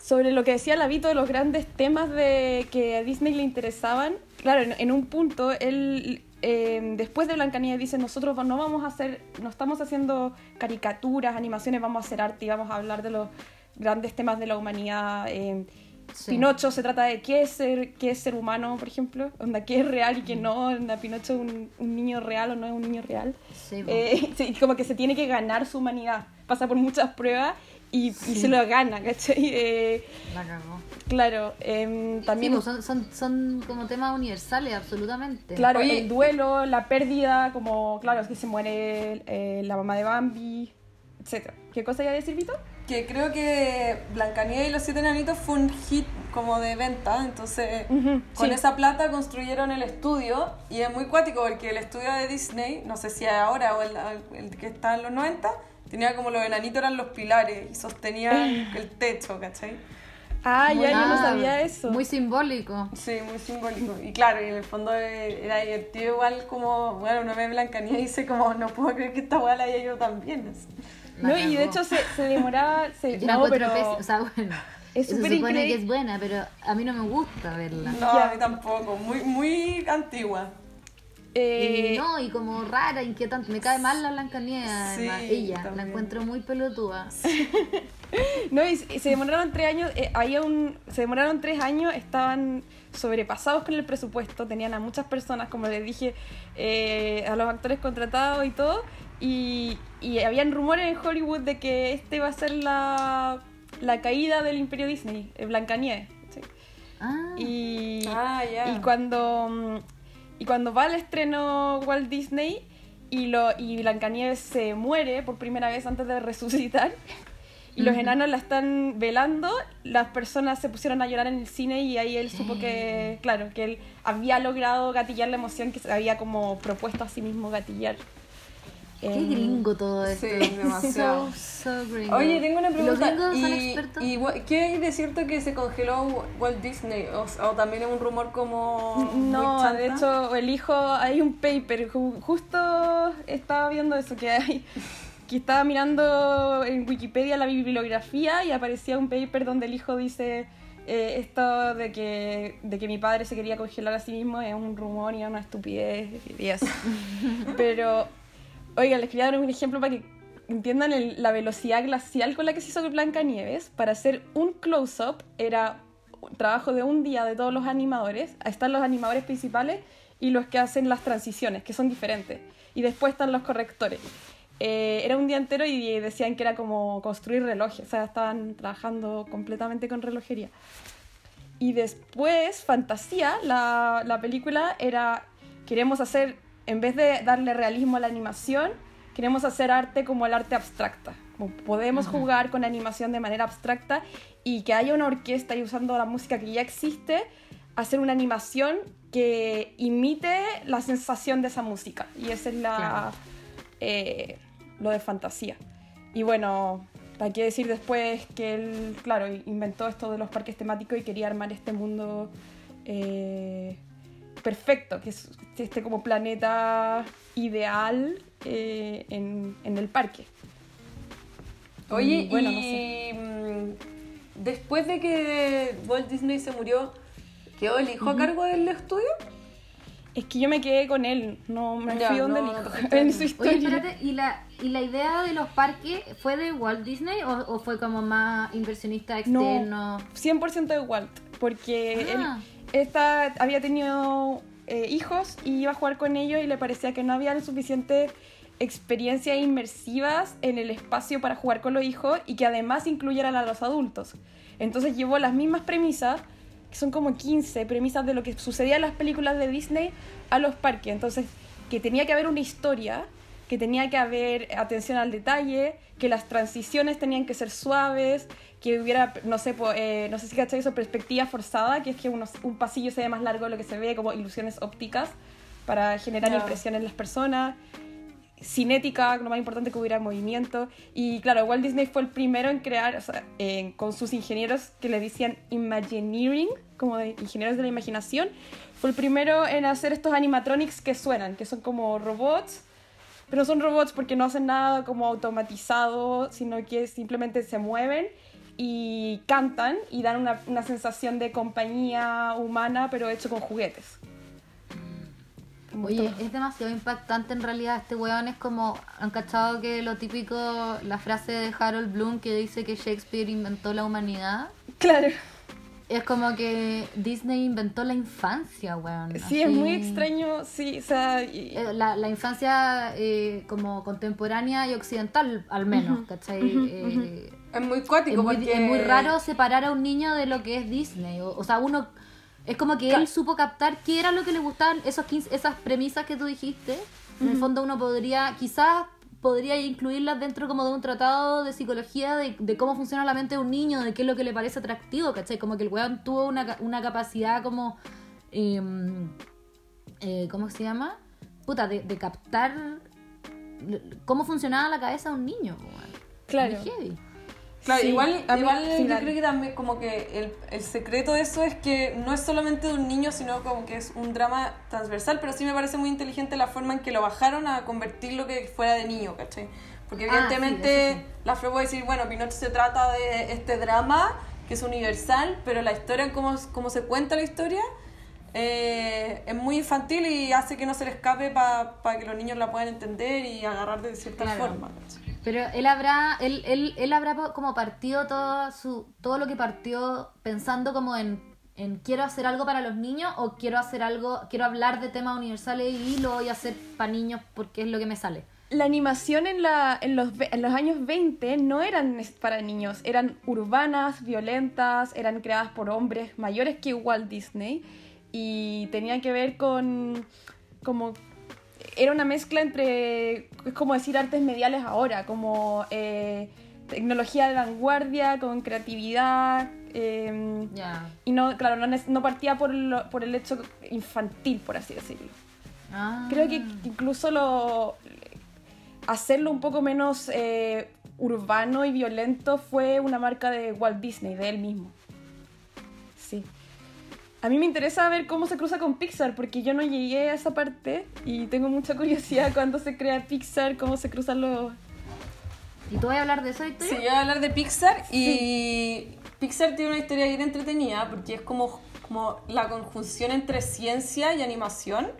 sobre lo que decía Lavito de los grandes temas de que a Disney le interesaban. Claro, en, en un punto él eh, después de Blancanieves dice nosotros no vamos a hacer, no estamos haciendo caricaturas, animaciones, vamos a hacer arte y vamos a hablar de los grandes temas de la humanidad. eh, Sí. Pinocho se trata de qué es ser, qué es ser humano, por ejemplo, onda, qué es real y qué no, onda, Pinocho es un, un niño real o no es un niño real. Sí. Eh, sí, como que se tiene que ganar su humanidad, pasa por muchas pruebas y, y se lo gana, ¿cachai? Eh, La cagó. claro, em, Sí, también... pues son, son, son como temas universales, absolutamente. Claro, Oye, el duelo, la pérdida, como, claro, es que se muere eh, la mamá de Bambi, etc. ¿Qué cosa iba a decir, Vito? Que creo que Blancanieves y los siete enanitos fue un hit como de venta, entonces Ujú, con sí. esa plata construyeron el estudio y es muy cuático porque el estudio de Disney, no sé si ahora o el, el que está en los 90, tenía como los enanitos eran los pilares y sostenían el techo, ¿cachai? Ah, ya, yo no sabía eso. Muy simbólico. Sí, muy simbólico. Y claro, y en el fondo eh, era divertido igual como, bueno, una vez Blancanieves dice como, no puedo creer que esta weá la haya yo también. así. No, y de hecho se, se demoraba... Se, Yo no, pero... O sea, bueno. es se supone que es buena, pero a mí no me gusta verla. No, a mí tampoco, muy, muy antigua. eh, Y no, y como rara, inquietante. Me cae mal la Sí, además. Ella, la encuentro muy pelotuda. No, y, y se demoraron tres años, eh, había un, se demoraron tres años, estaban sobrepasados con el presupuesto, tenían a muchas personas, como les dije, eh, a los actores contratados y todo, y, y habían rumores en Hollywood de que este iba a ser la, la caída del imperio Disney, eh, Blancanieves. ¿sí? Ah, Y, Ah, y cuando mm, y cuando va al estreno Walt Disney y lo y Blancanieves se muere por primera vez antes de resucitar y los enanos la están velando, las personas se pusieron a llorar en el cine y ahí él supo que, claro, que él había logrado gatillar la emoción que se había como propuesto a sí mismo gatillar. Qué Em, gringo todo esto. Sí, demasiado. So, so gringo. Oye, tengo una ¿Y pregunta. ¿Los gringos son ¿Y, expertos? y gua- qué hay de cierto que se congeló Walt Disney? O, o también es un rumor como. No, de hecho, el hijo, hay un paper, ju- justo estaba viendo eso, que hay, que estaba mirando en Wikipedia la bibliografía y aparecía un paper donde el hijo dice eh, esto de que, de que mi padre se quería congelar a sí mismo es un rumor y una estupidez y eso. Pero, oiga, les quería dar un ejemplo para que entiendan la velocidad glacial con la que se hizo Blancanieves. Para hacer un close-up era trabajo de un día de todos los animadores. Ahí están los animadores principales y los que hacen las transiciones, que son diferentes. Y después están los correctores. Eh, era un día entero y decían que era como construir relojes, o sea, estaban trabajando completamente con relojería. Y después, Fantasía, la película era, queremos hacer, en vez de darle realismo a la animación, queremos hacer arte como el arte abstracta. Como podemos jugar con animación de manera abstracta y que haya una orquesta y usando la música que ya existe, hacer una animación que imite la sensación de esa música. Y esa es la, Claro. eh, lo de fantasía. Y bueno, ¿para qué decir después que él, claro, inventó esto de los parques temáticos y quería armar este mundo eh, perfecto, que es este como planeta ideal eh, en, en el parque. Oye, Y bueno, no y mm, después de que Walt Disney se murió, ¿quedó el hijo a cargo del estudio? Es que yo me quedé con él, no me Ya, fui donde no, el hijo, no en su Oye, historia. espérate, ¿y la, ¿y la idea de los parques fue de Walt Disney o, o fue como más inversionista externo? 100% de Walt, porque Ah. él esta, había tenido eh, hijos y iba a jugar con ellos y le parecía que no había suficiente experiencias inmersivas en el espacio para jugar con los hijos y que además incluyeran a los adultos. Entonces llevó las mismas premisas, que son como 15 premisas de lo que sucedía en las películas de Disney, a los parques. Entonces, que tenía que haber una historia, que tenía que haber atención al detalle, que las transiciones tenían que ser suaves, que hubiera, no sé, po- eh, no sé si cacháis eso, perspectiva forzada, que es que unos- un pasillo se ve más largo de lo que se ve, como ilusiones ópticas para generar Ya. impresión en las personas cinética, lo más importante que hubiera movimiento. Y claro, Walt Disney fue el primero en crear, o sea, en- con sus ingenieros que le decían Imagineering, como de ingenieros de la imaginación, fue el primero en hacer estos animatronics que suenan, que son como robots, pero son robots porque no hacen nada como automatizado, sino que simplemente se mueven y cantan y dan una, una sensación de compañía humana, pero hecho con juguetes. Oye, es demasiado impactante en realidad este weón. Es como, han cachado que lo típico, la frase de Harold Bloom que dice que Shakespeare inventó la humanidad. Claro. Es como que Disney inventó la infancia, weón. Sí, es muy extraño, sí, o sea, y- Eh, La, la infancia eh, como contemporánea y occidental, al menos, ¿cachai? Eh, Es muy es, cuático muy, porque... es muy raro separar a un niño de lo que es Disney. O, o sea, uno. Es como que él supo captar qué era lo que le gustaban esos 15 esas premisas que tú dijiste. En el fondo, uno podría, quizás podría incluirlas dentro como de un tratado de psicología de, de cómo funciona la mente de un niño, de qué es lo que le parece atractivo, ¿cachai? Como que el weón tuvo una, ca- una capacidad como. em, eh, ¿Cómo se llama? Puta, de, de captar cómo funcionaba la cabeza de un niño, weón. Claro. Muy heavy. Claro, Sí, igual, igual yo creo que también como que el, el secreto de eso es que no es solamente de un niño, sino como que es un drama transversal, pero sí me parece muy inteligente la forma en que lo bajaron a convertirlo que fuera de niño, ¿cachai? Porque Ah, sí, evidentemente sí. la Flor puede decir, bueno, Pinocho se trata de este drama que es universal, pero la historia, cómo, cómo se cuenta la historia, eh, es muy infantil y hace que no se le escape para que los niños la puedan entender y agarrar de cierta Claro. forma. ¿cachai? Pero él habrá, él, él, él habrá como partido todo su, todo lo que partió pensando como en, en quiero hacer algo para los niños o quiero hacer algo, quiero hablar de temas universales y lo voy a hacer para niños porque es lo que me sale. La animación en, la, en, los, en los años 20 no eran para niños, eran urbanas, violentas, eran creadas por hombres mayores que Walt Disney y tenían que ver con como era una mezcla entre es como decir artes mediales ahora, como eh, tecnología de vanguardia con creatividad eh, Ya. y no claro no, no partía por, lo- por el hecho infantil por así decirlo. Ah. Creo que incluso lo hacerlo un poco menos eh, urbano y violento fue una marca de Walt Disney, de él mismo. A mí me interesa ver cómo se cruza con Pixar, porque yo no llegué a esa parte y tengo mucha curiosidad cuando se crea Pixar, cómo se cruzan los... ¿Y tú vas a hablar de eso, Victoria? Sí, yo voy a hablar de Pixar y Pixar tiene una historia bien entretenida porque es como, como la conjunción entre ciencia y animación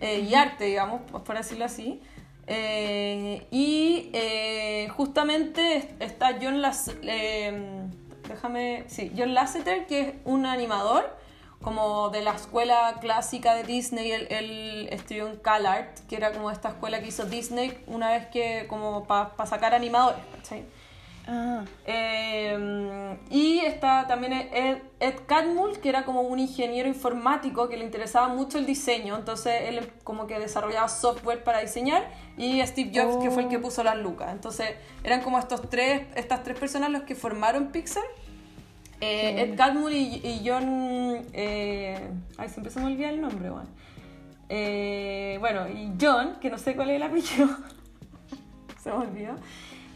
eh, y arte, digamos, por decirlo así. Eh, y eh, justamente est- está John Las eh, déjame, sí, John Lasseter, que es un animador como de la escuela clásica de Disney, él, él estudió en CalArt, que era como esta escuela que hizo Disney una vez que como para sacar animadores, ¿cachai? Ah, Eh, y está también Ed, Ed Catmull, que era como un ingeniero informático que le interesaba mucho el diseño, entonces él como que desarrollaba software para diseñar, y Steve Jobs, que fue el que puso las lucas. Entonces eran como estos tres, estas tres personas los que formaron Pixar. Eh, Ed Catmull y, y John... eh, ay, siempre se me olvida el nombre, bueno. Eh, bueno, y John, que no sé cuál es el apellido, se me olvidó,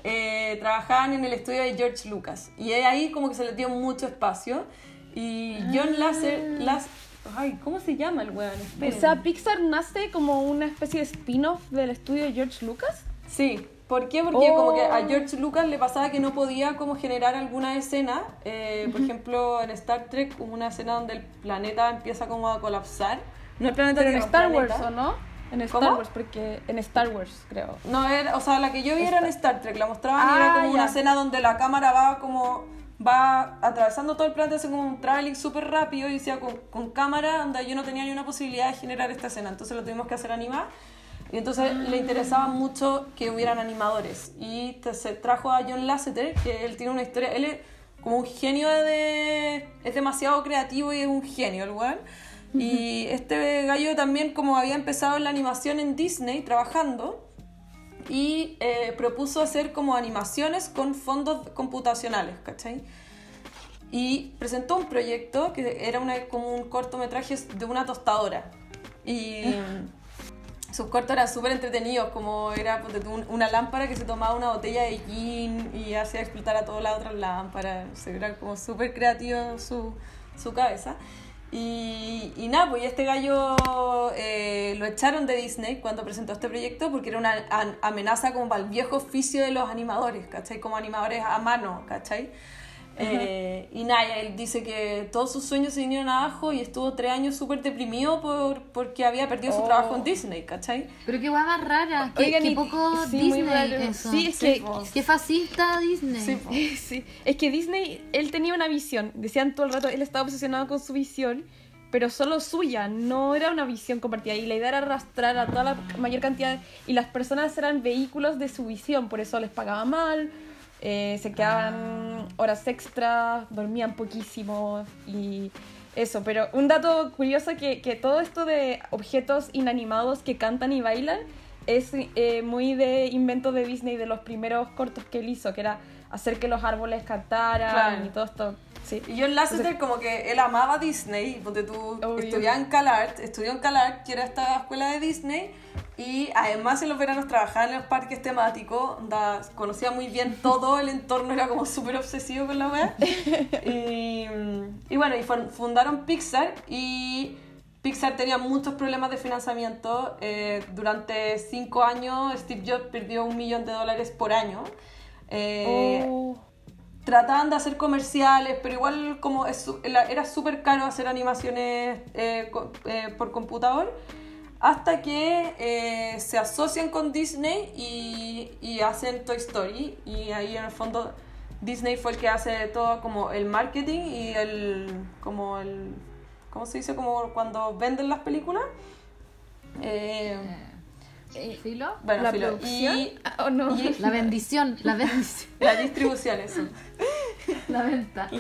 eh, trabajaban en el estudio de George Lucas. Y ahí como que se les dio mucho espacio. Y John Lasser... Las, ay, ¿cómo se llama el weón? o sea, Pixar nace como una especie de spin-off del estudio de George Lucas. Sí, ¿por qué? Porque Oh. como que a George Lucas le pasaba que no podía como generar alguna escena, eh, por ejemplo en Star Trek como una escena donde el planeta empieza como a colapsar. No el planeta Pero en Star el Wars, planeta. ¿o no? En Star ¿Cómo? Wars, porque en Star Wars, creo. No, era, o sea, la que yo vi era en Star Trek, la mostraban y Ah, era como una ya. escena donde la cámara va como va atravesando todo el planeta, hace como un traveling súper rápido y decía con, con cámara, donde yo no tenía ni una posibilidad de generar esta escena, entonces lo tuvimos que hacer animar. Y entonces le interesaba mucho que hubieran animadores. Y te- se trajo a John Lasseter, que él tiene una historia, él es como un genio de... es demasiado creativo y es un genio el weón. Y este gallo también como había empezado la animación en Disney trabajando, y eh, propuso hacer como animaciones con fondos computacionales, ¿cachai? Y presentó un proyecto que era una, como un cortometraje de una tostadora. Y sus cortos eran súper entretenidos, como era un- una lámpara que se tomaba una botella de gin y hacía explotar a todas las otras lámparas. Era como súper creativo su, su cabeza. Y, y nada, pues este gallo eh, lo echaron de Disney cuando presentó este proyecto porque era una amenaza como para el viejo oficio de los animadores, ¿cachai? Como animadores a mano, ¿cachai? Eh, y nada, él dice que todos sus sueños se vinieron abajo y estuvo tres años súper deprimido por, porque había perdido su Oh. trabajo en Disney, ¿cachai? Pero qué guay más rara. Qué, Oigan, qué y- poco sí, Disney eso. Sí, es que. Qué fascista Disney. Sí. Sí, es que Disney, él tenía una visión, decían todo el rato, él estaba obsesionado con su visión, pero solo suya, no era una visión compartida. Y la idea era arrastrar a toda la mayor cantidad, y las personas eran vehículos de su visión, por eso les pagaba mal, eh, se quedaban horas extra, dormían poquísimo y eso. Pero un dato curioso que, que todo esto de objetos inanimados que cantan y bailan es eh, muy de invento de Disney de los primeros cortos que él hizo, que era hacer que los árboles cantaran Claro. y todo esto. Sí. Y John Lasseter como que él amaba Disney, porque tú estudiaba en CalArt, estudió en CalArt, que era esta escuela de Disney, y además en los veranos trabajaba en los parques temáticos, onda, conocía muy bien todo el entorno, era como súper obsesivo con la wea. y, y bueno, y fun- fundaron Pixar y Pixar tenía muchos problemas de financiamiento. eh, durante cinco años Steve Jobs perdió un millón de dólares por año. Eh, Oh. Trataban de hacer comerciales, pero igual como era súper caro hacer animaciones eh, eh, por computador, hasta que eh, se asocian con Disney y, y hacen Toy Story, y ahí en el fondo Disney fue el que hace todo como el marketing y el, como el, ¿cómo se dice? Como cuando venden las películas. Eh, ¿Filo? bueno, ¿La filo. producción? Y, Ah, ¿O no? y La bendición, la bendición, la distribución, eso. la venta.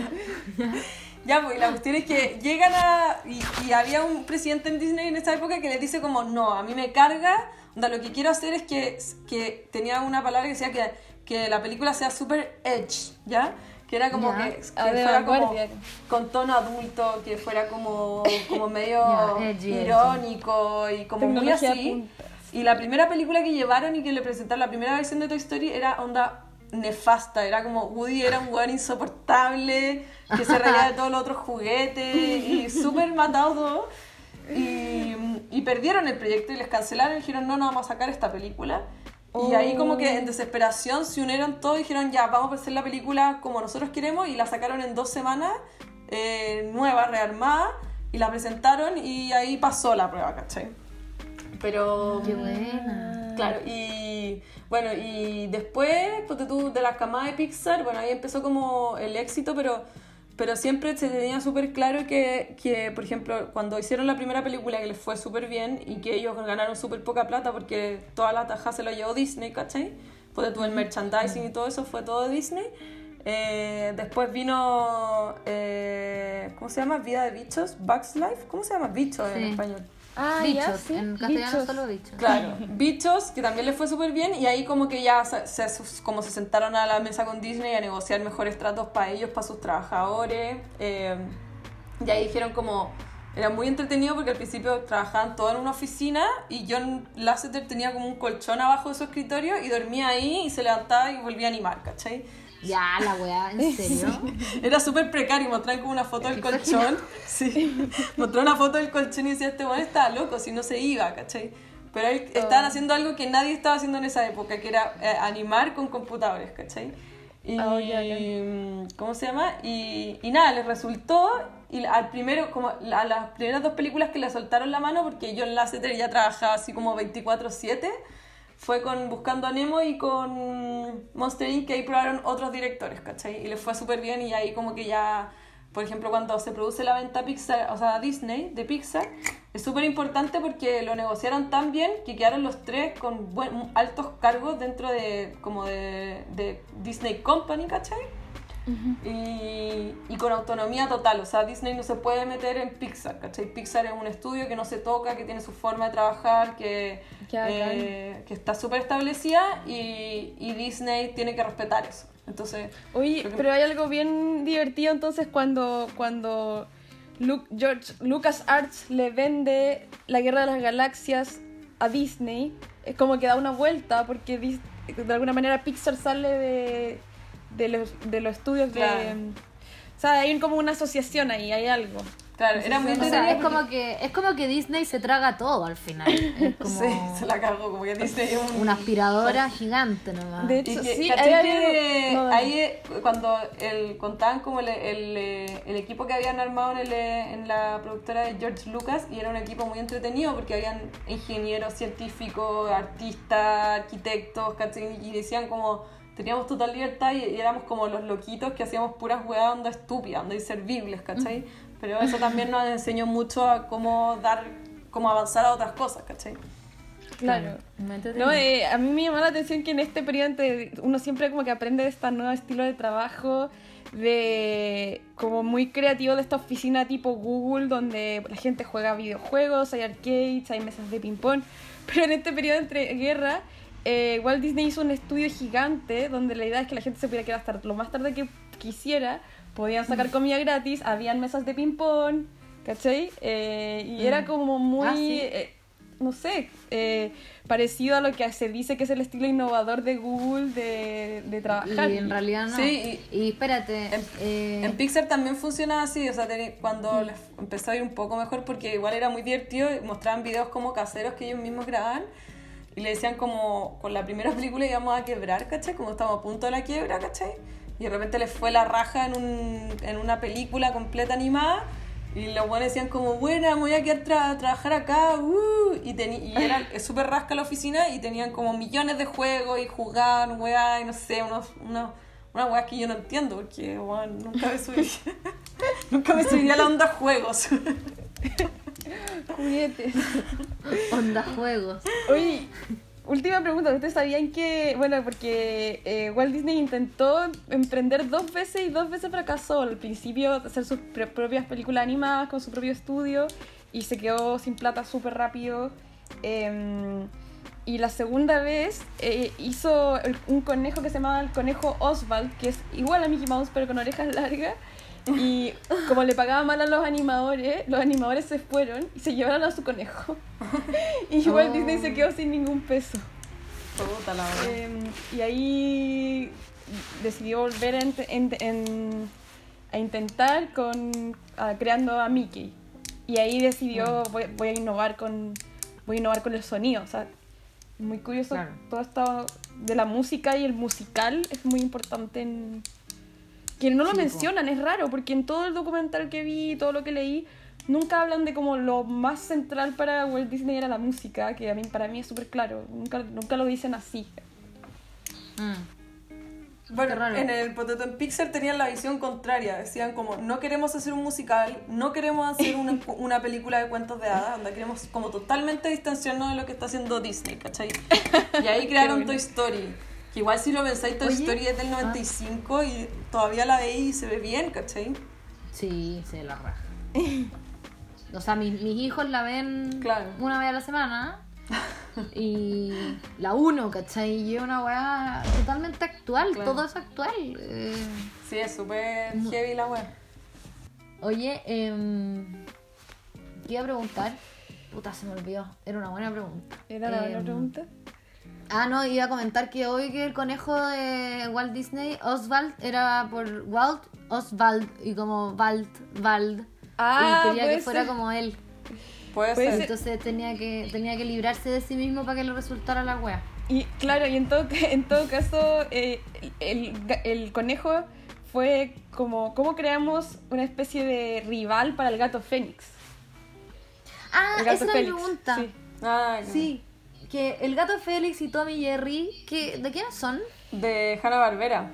Ya, pues la cuestión es que llegan a... Y, y había un presidente en Disney en esa época que les dice como, no, a mí me carga, onda, lo que quiero hacer es que, que tenía una palabra que decía que, que la película sea súper edge, ¿ya? Que era como que, que fuera como con tono adulto, que fuera como, como medio Ya, edgy, edgy. irónico y como muy así. punta. Y la primera película que llevaron y que le presentaron, la primera versión de Toy Story era onda nefasta, era como Woody era un weón insoportable, que se reía de todos los otros juguetes y súper matado todo. Y, y perdieron el proyecto y les cancelaron y dijeron, no, no vamos a sacar esta película. Y ahí como que en desesperación se unieron todos y dijeron, ya, vamos a hacer la película como nosotros queremos y la sacaron en dos semanas, eh, nueva, rearmada, y la presentaron y ahí pasó la prueba, ¿cachai? Pero... Qué buena. Claro, y bueno, y después, ponte tú, de la camada de Pixar, bueno, ahí empezó como el éxito, pero, pero siempre se tenía súper claro que, que, por ejemplo, cuando hicieron la primera película que les fue súper bien y que ellos ganaron súper poca plata porque toda la taja se lo llevó Disney, ¿cachai? Ponte tú el merchandising y todo eso fue todo Disney. Eh, después vino, eh, ¿cómo se llama? Vida de bichos, Bugs Life, ¿cómo se llama? Bichos en Sí. español. Ah, ya, bichos, sí. en castellano bichos. solo bichos. Claro, Bichos, que también le fue súper bien, y ahí como que ya se, se- como se sentaron a la mesa con Disney a negociar mejores tratos para ellos, para sus trabajadores. eh, y ahí dijeron como, era muy entretenido porque al principio trabajaban todos en una oficina y John Lasseter tenía como un colchón abajo de su escritorio y dormía ahí y se levantaba y volvía a animar, ¿cachai? Ya, la weá, ¿en serio? Era súper precario, mostraban como una foto del colchón. Sí, mostró una foto del colchón y decía, este bueno estaba loco, si no se iba, ¿cachai? Pero él, estaban haciendo algo que nadie estaba haciendo en esa época, que era eh, animar con computadores, ¿cachai? Y, Oh, ya, ya. ¿cómo se llama? Y, y nada, les resultó, y al primero, como a las primeras dos películas que le soltaron la mano, porque John Lasseter ya trabajaba así como 24-7, fue con Buscando a Nemo y con Monster Inc. que ahí probaron otros directores, ¿cachai? Y les fue súper bien y ahí como que ya, por ejemplo, cuando se produce la venta Pixar, o sea, Disney, de Pixar, es súper importante porque lo negociaron tan bien que quedaron los tres con buen, altos cargos dentro de, como de, de Disney Company, ¿cachai? Y, y con autonomía total, o sea, Disney no se puede meter en Pixar, ¿cachai? Pixar es un estudio que no se toca, que tiene su forma de trabajar, que, eh, que está súper establecida y, y Disney tiene que respetar eso. Entonces, Oye, que- pero hay algo bien divertido entonces cuando, cuando Lu- George Lucas Arts le vende la Guerra de las Galaxias a Disney. Es como que da una vuelta porque de alguna manera Pixar sale de, de, los, de los estudios Claro. de... O sea, hay como una asociación ahí, hay algo. Claro, era muy O sea, es como que es como que Disney se traga todo al final. Es como Sí, se la cagó, como que Disney es un... una aspiradora gigante nomás. De Y hecho, que, sí, ¿cachai hay que no, ahí eh, cuando el, contaban como el, el, el equipo que habían armado en, el, en la productora de George Lucas y era un equipo muy entretenido porque habían ingenieros, científicos, artistas, arquitectos, y decían como teníamos total libertad y, y éramos como los loquitos que hacíamos puras weas onda estúpidas, onda inservibles, ¿cachai? Pero eso también nos enseñó mucho a cómo dar, cómo avanzar a otras cosas, ¿cachai? Claro. Entretenía. No, eh, a mí me llamó la atención que en este periodo entre- uno siempre como que aprende de este nuevo estilo de trabajo, de como muy creativo de esta oficina tipo Google, donde la gente juega videojuegos, hay arcades, hay mesas de ping-pong. Pero en este periodo entre guerra, eh, Walt Disney hizo un estudio gigante donde la idea es que la gente se pudiera quedar hasta lo más tarde que quisiera, podían sacar comida gratis, habían mesas de ping-pong, ¿cachai? Eh, y era como muy... Ah, sí. eh, no sé, eh, parecido a lo que se dice que es el estilo innovador de Google de, de trabajar. Y en realidad no. Sí, y, espérate. En, eh, en Pixar también funciona así, o sea, cuando les empezó a ir un poco mejor, porque igual era muy divertido, mostraban videos como caseros que ellos mismos grababan y le decían como, con la primera película íbamos a quebrar, ¿cachai? Como estamos a punto de la quiebra, ¿cachai? Y de repente les fue la raja en, un, en una película completa animada y los buenos decían como, buena, me voy a quedar tra- a trabajar acá, uh", y, y era súper rasca la oficina y tenían como millones de juegos y jugaban, weá, y no sé, unos, unos, unas weas que yo no entiendo porque, nunca me subiría, nunca me subiría a la onda juegos. Juguetes. onda juegos. Oye, última pregunta. ¿Ustedes sabían que, bueno, porque eh, Walt Disney intentó emprender dos veces y dos veces fracasó? Al principio hacer sus pr- propias películas animadas con su propio estudio y se quedó sin plata súper rápido. Em, y la segunda vez eh, hizo un conejo que se llamaba el conejo Oswald, que es igual a Mickey Mouse pero con orejas largas. Y como le pagaba mal a los animadores, los animadores se fueron y se llevaron a su conejo. Y Walt Oh. Disney se quedó sin ningún peso. Puta la. Eh, y ahí decidió volver a, en- en- a intentar con a- creando a Mickey. Y ahí decidió voy, voy a innovar con voy a innovar con el sonido. O sea, muy curioso Claro. todo esto de la música y el musical es muy importante en que no lo Sí, po. mencionan, es raro, porque en todo el documental que vi, todo lo que leí, nunca hablan de como lo más central para Walt Disney era la música, que a mí, para mí es súper claro, nunca, nunca lo dicen así. Mm. Bueno, raro. en el Potato en Pixar tenían la visión contraria. Decían como, no queremos hacer un musical, no queremos hacer una, una película de cuentos de hadas, donde queremos como totalmente distanciarnos de lo que está haciendo Disney, ¿cachai? Y ahí crearon. Toy Story. Que igual si lo pensáis, Toy. Story es del 95 y todavía la veis y se ve bien, ¿cachai? Sí, se la raja. O sea, mis, mis hijos la ven Claro. una vez a la semana. Y la uno, ¿cachai? Y es una weá totalmente actual, Claro. todo es actual. Eh, Sí, es súper heavy la web. oye, eh, ¿qué iba a preguntar? Puta, se me olvidó. Era una buena pregunta. ¿Era la buena Em, pregunta? Ah, no, iba a comentar que hoy que el conejo de Walt Disney, Oswald, era por Walt Oswald y como Walt, Wald. Ah, y quería que fuera ser. como él. Puede ser. Entonces tenía que, tenía que librarse de sí mismo para que le resultara la wea. Y claro, y en todo, en todo caso, eh, el, el conejo fue como, ¿cómo creamos una especie de rival para el gato Fénix? Ah, El gato esa era pregunta. sí. Ah, Sí, que el gato Félix y Tommy Jerry, que, ¿de quiénes son? De Hanna Barbera.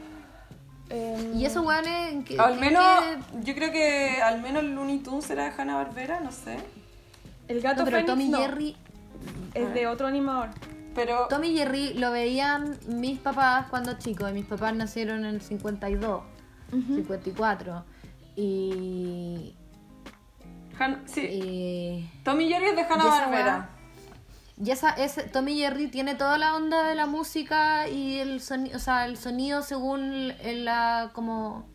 Em, Y esos weones que... Al que- menos, que- yo creo que al menos Looney Tunes era de Hanna Barbera, no sé. el gato No, pero Fénix Tommy no, Jerry... es de otro animador. Pero Tommy Jerry lo veían mis papás cuando chicos, y mis papás nacieron en el 52, 54. Y... Han- sí, y Tommy Jerry es de Hanna Barbera. Y esa, ese, Tommy Jerry tiene toda la onda de la música y el sonido, o sea, el sonido según la como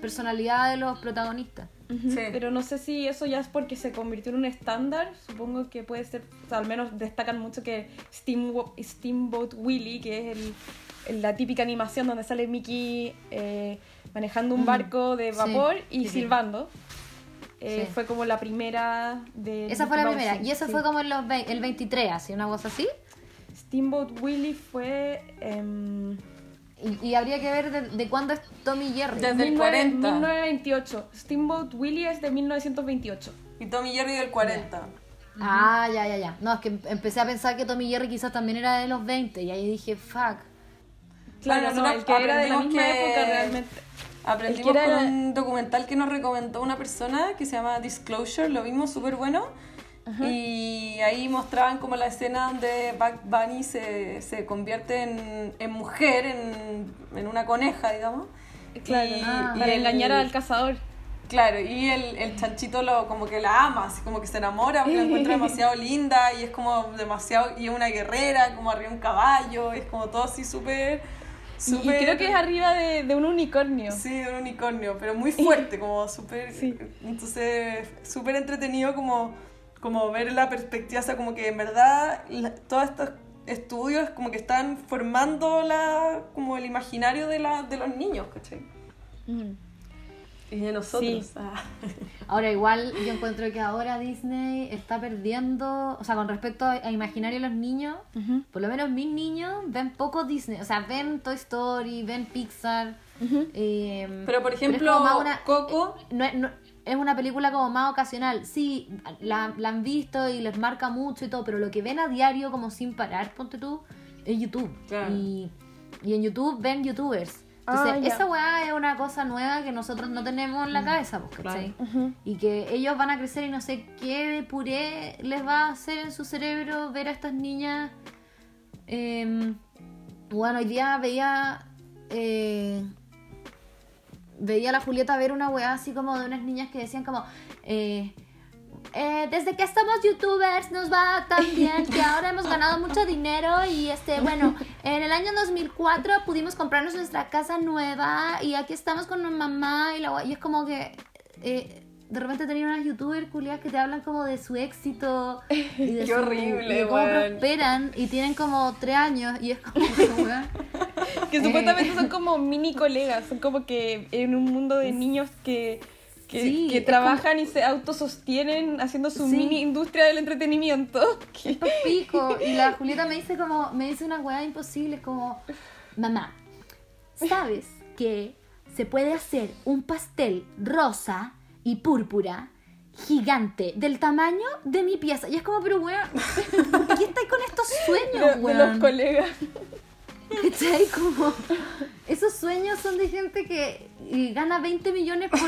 personalidad de los protagonistas. Sí. Pero no sé si eso ya es porque se convirtió en un estándar. Supongo que puede ser, o sea, al menos destacan mucho que Steambo- Steamboat Willie, que es el, el- la típica animación donde sale Mickey eh, manejando un Mm, barco de sí, vapor y sí, sí. silbando. Eh, Sí. fue como la primera de... Esa fue la primera. Y eso sí. fue como en los el 23, así, una cosa así. Steamboat Willie fue... em, Y, y habría que ver de, de cuándo es Tommy Jerry. Desde el 19- 40. 1928. Steamboat Willie es de 1928. Y Tommy Jerry del 40. Ah, ya, ya, ya. No, es que em- empecé a pensar que Tommy Jerry quizás también era de los 20 y ahí dije, fuck. Claro, Bueno, no, el que era de la misma que- época realmente. Aprendimos que era con un documental que nos recomendó una persona que se llama Disclosure, lo vimos súper bueno. Y ahí mostraban como la escena donde Bugs Bunny se, se convierte en, en mujer, en, en una coneja, digamos. Claro, Y- Ah. y para el- engañar al cazador. Claro, y el, el chanchito lo, como que la ama, así como que se enamora porque la encuentra demasiado linda y es como demasiado, y es una guerrera, como arriba un caballo, es como todo así súper... Y, creo que es arriba de, de un unicornio. Sí, de un unicornio, pero muy fuerte, como súper... Sí. Entonces, súper entretenido como, como ver la perspectiva, o sea, como que en verdad la- todos estos estudios como que están formando la, como el imaginario de, la, de los niños, ¿cachai? Mm. Y de nosotros. Sí. ah. Ahora igual yo encuentro que ahora Disney está perdiendo, o sea, con respecto a, a imaginario los niños, por lo menos mis niños ven poco Disney, o sea, ven Toy Story, ven Pixar. eh, Pero, por ejemplo, una- Coco... eh, no es- no- es una película como más ocasional. Sí, la, la han visto y les marca mucho y todo, pero lo que ven a diario como sin parar, ponte tú, es YouTube. Claro. Y, y en YouTube ven YouTubers. Entonces, Ah, esa weá es una cosa nueva que nosotros no tenemos en la cabeza, pues, ¿cachai? Ujú. Y que ellos van a crecer y no sé qué puré les va a hacer en su cerebro ver a estas niñas. eh, bueno, hoy día veía. eh, veía a la Julieta ver una weá así como de unas niñas que decían como. eh, eh, desde que estamos youtubers nos va tan bien que ahora hemos ganado mucho dinero y este bueno en el año 2004 pudimos comprarnos nuestra casa nueva y aquí estamos con mi mamá y, la, y es como que eh, de repente tenía unas youtubers culiadas que te hablan como de su éxito y de, Qué su- horrible, y de cómo prosperan y tienen como tres años y es como que supuestamente son como mini colegas, son como que en un mundo de niños que, que, Sí, que es trabajan y se autosostienen haciendo su Sí. mini industria del entretenimiento. Que- pico. Y la Julieta me dice como, me dice una weá imposible, es como, mamá, ¿sabes que se puede hacer un pastel rosa y púrpura gigante del tamaño de mi pieza? Y es como, pero weón, ¿por qué estáis con estos de, sueños, de weón? los colegas. ¿Cachai? Como, esos sueños son de gente que gana 20 millones por,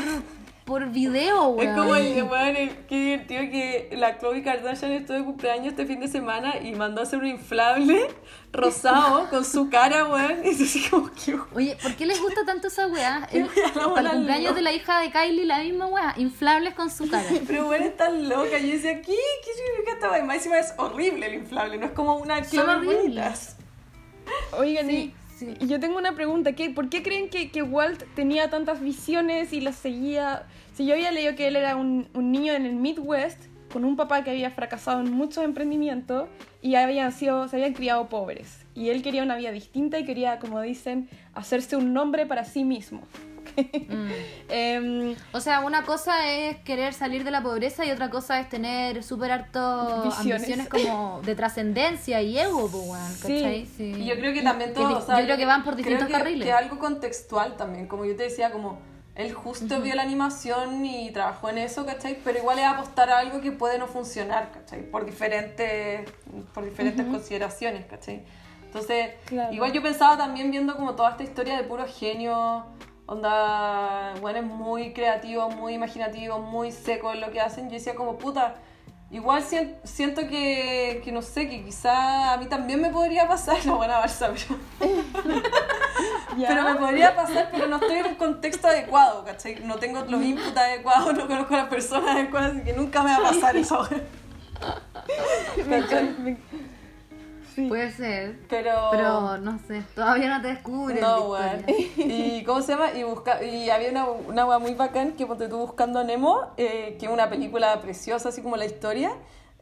por video, weón. Es como el, weón, el- qué divertido que la Chloe Kardashian estuvo de cumpleaños este fin de semana y mandó a hacer un inflable rosado con su cara, weón. Y es así como que... Oye, ¿por qué les gusta tanto esa weá? El- para el cumpleaños loca. de la hija de Kylie, la misma weá, inflables con su cara. Pero bueno, es tan loca. Yo decía, ¿qué? ¿Qué significa esta weá? Y Más encima es horrible el inflable, no es como una Son Chloe horribles. bonitas. Oigan, Sí, y- y yo tengo una pregunta. ¿qué, ¿Por qué creen que, que Walt tenía tantas visiones y las seguía? Si yo había leído que él era un, un niño en el Midwest con un papá que había fracasado en muchos emprendimientos y habían sido, se habían criado pobres. Y él quería una vida distinta y quería, como dicen, hacerse un nombre para sí mismo. Mm. Em, O sea, una cosa es querer salir de la pobreza y otra cosa es tener súper harto Visiones. ambiciones como de trascendencia y ego, pues, weón, Sí. ¿cachai? Sí. Y yo creo que también Que todo, di- o sea, yo creo que van por distintos creo que, carriles. que algo contextual también, como yo te decía, como él justo vio la animación y trabajó en eso, ¿cachai? Pero igual es apostar a algo que puede no funcionar, ¿cachai? Por diferentes, por diferentes consideraciones, ¿cachai? Entonces, Claro. igual yo pensaba también viendo como toda esta historia de puro genio, onda, bueno, es muy creativo, muy imaginativo, muy seco en lo que hacen, yo decía como, puta, Igual sien- siento que, que no sé, que quizá a mí también me podría pasar la buena Barça, pero, ¿ya? pero me podría pasar, pero no estoy en un contexto adecuado, ¿cachai? No tengo los inputs adecuados, no conozco a las personas adecuadas, así que nunca me va a pasar eso. Me encanta- me- Sí. Puede ser. Pero, Pero no sé, todavía no te descubres. no, weón. ¿Y cómo se llama? Y, busca, y había una, una wea muy bacán que ponte tú buscando a Nemo, eh, que es una película preciosa, así como la historia.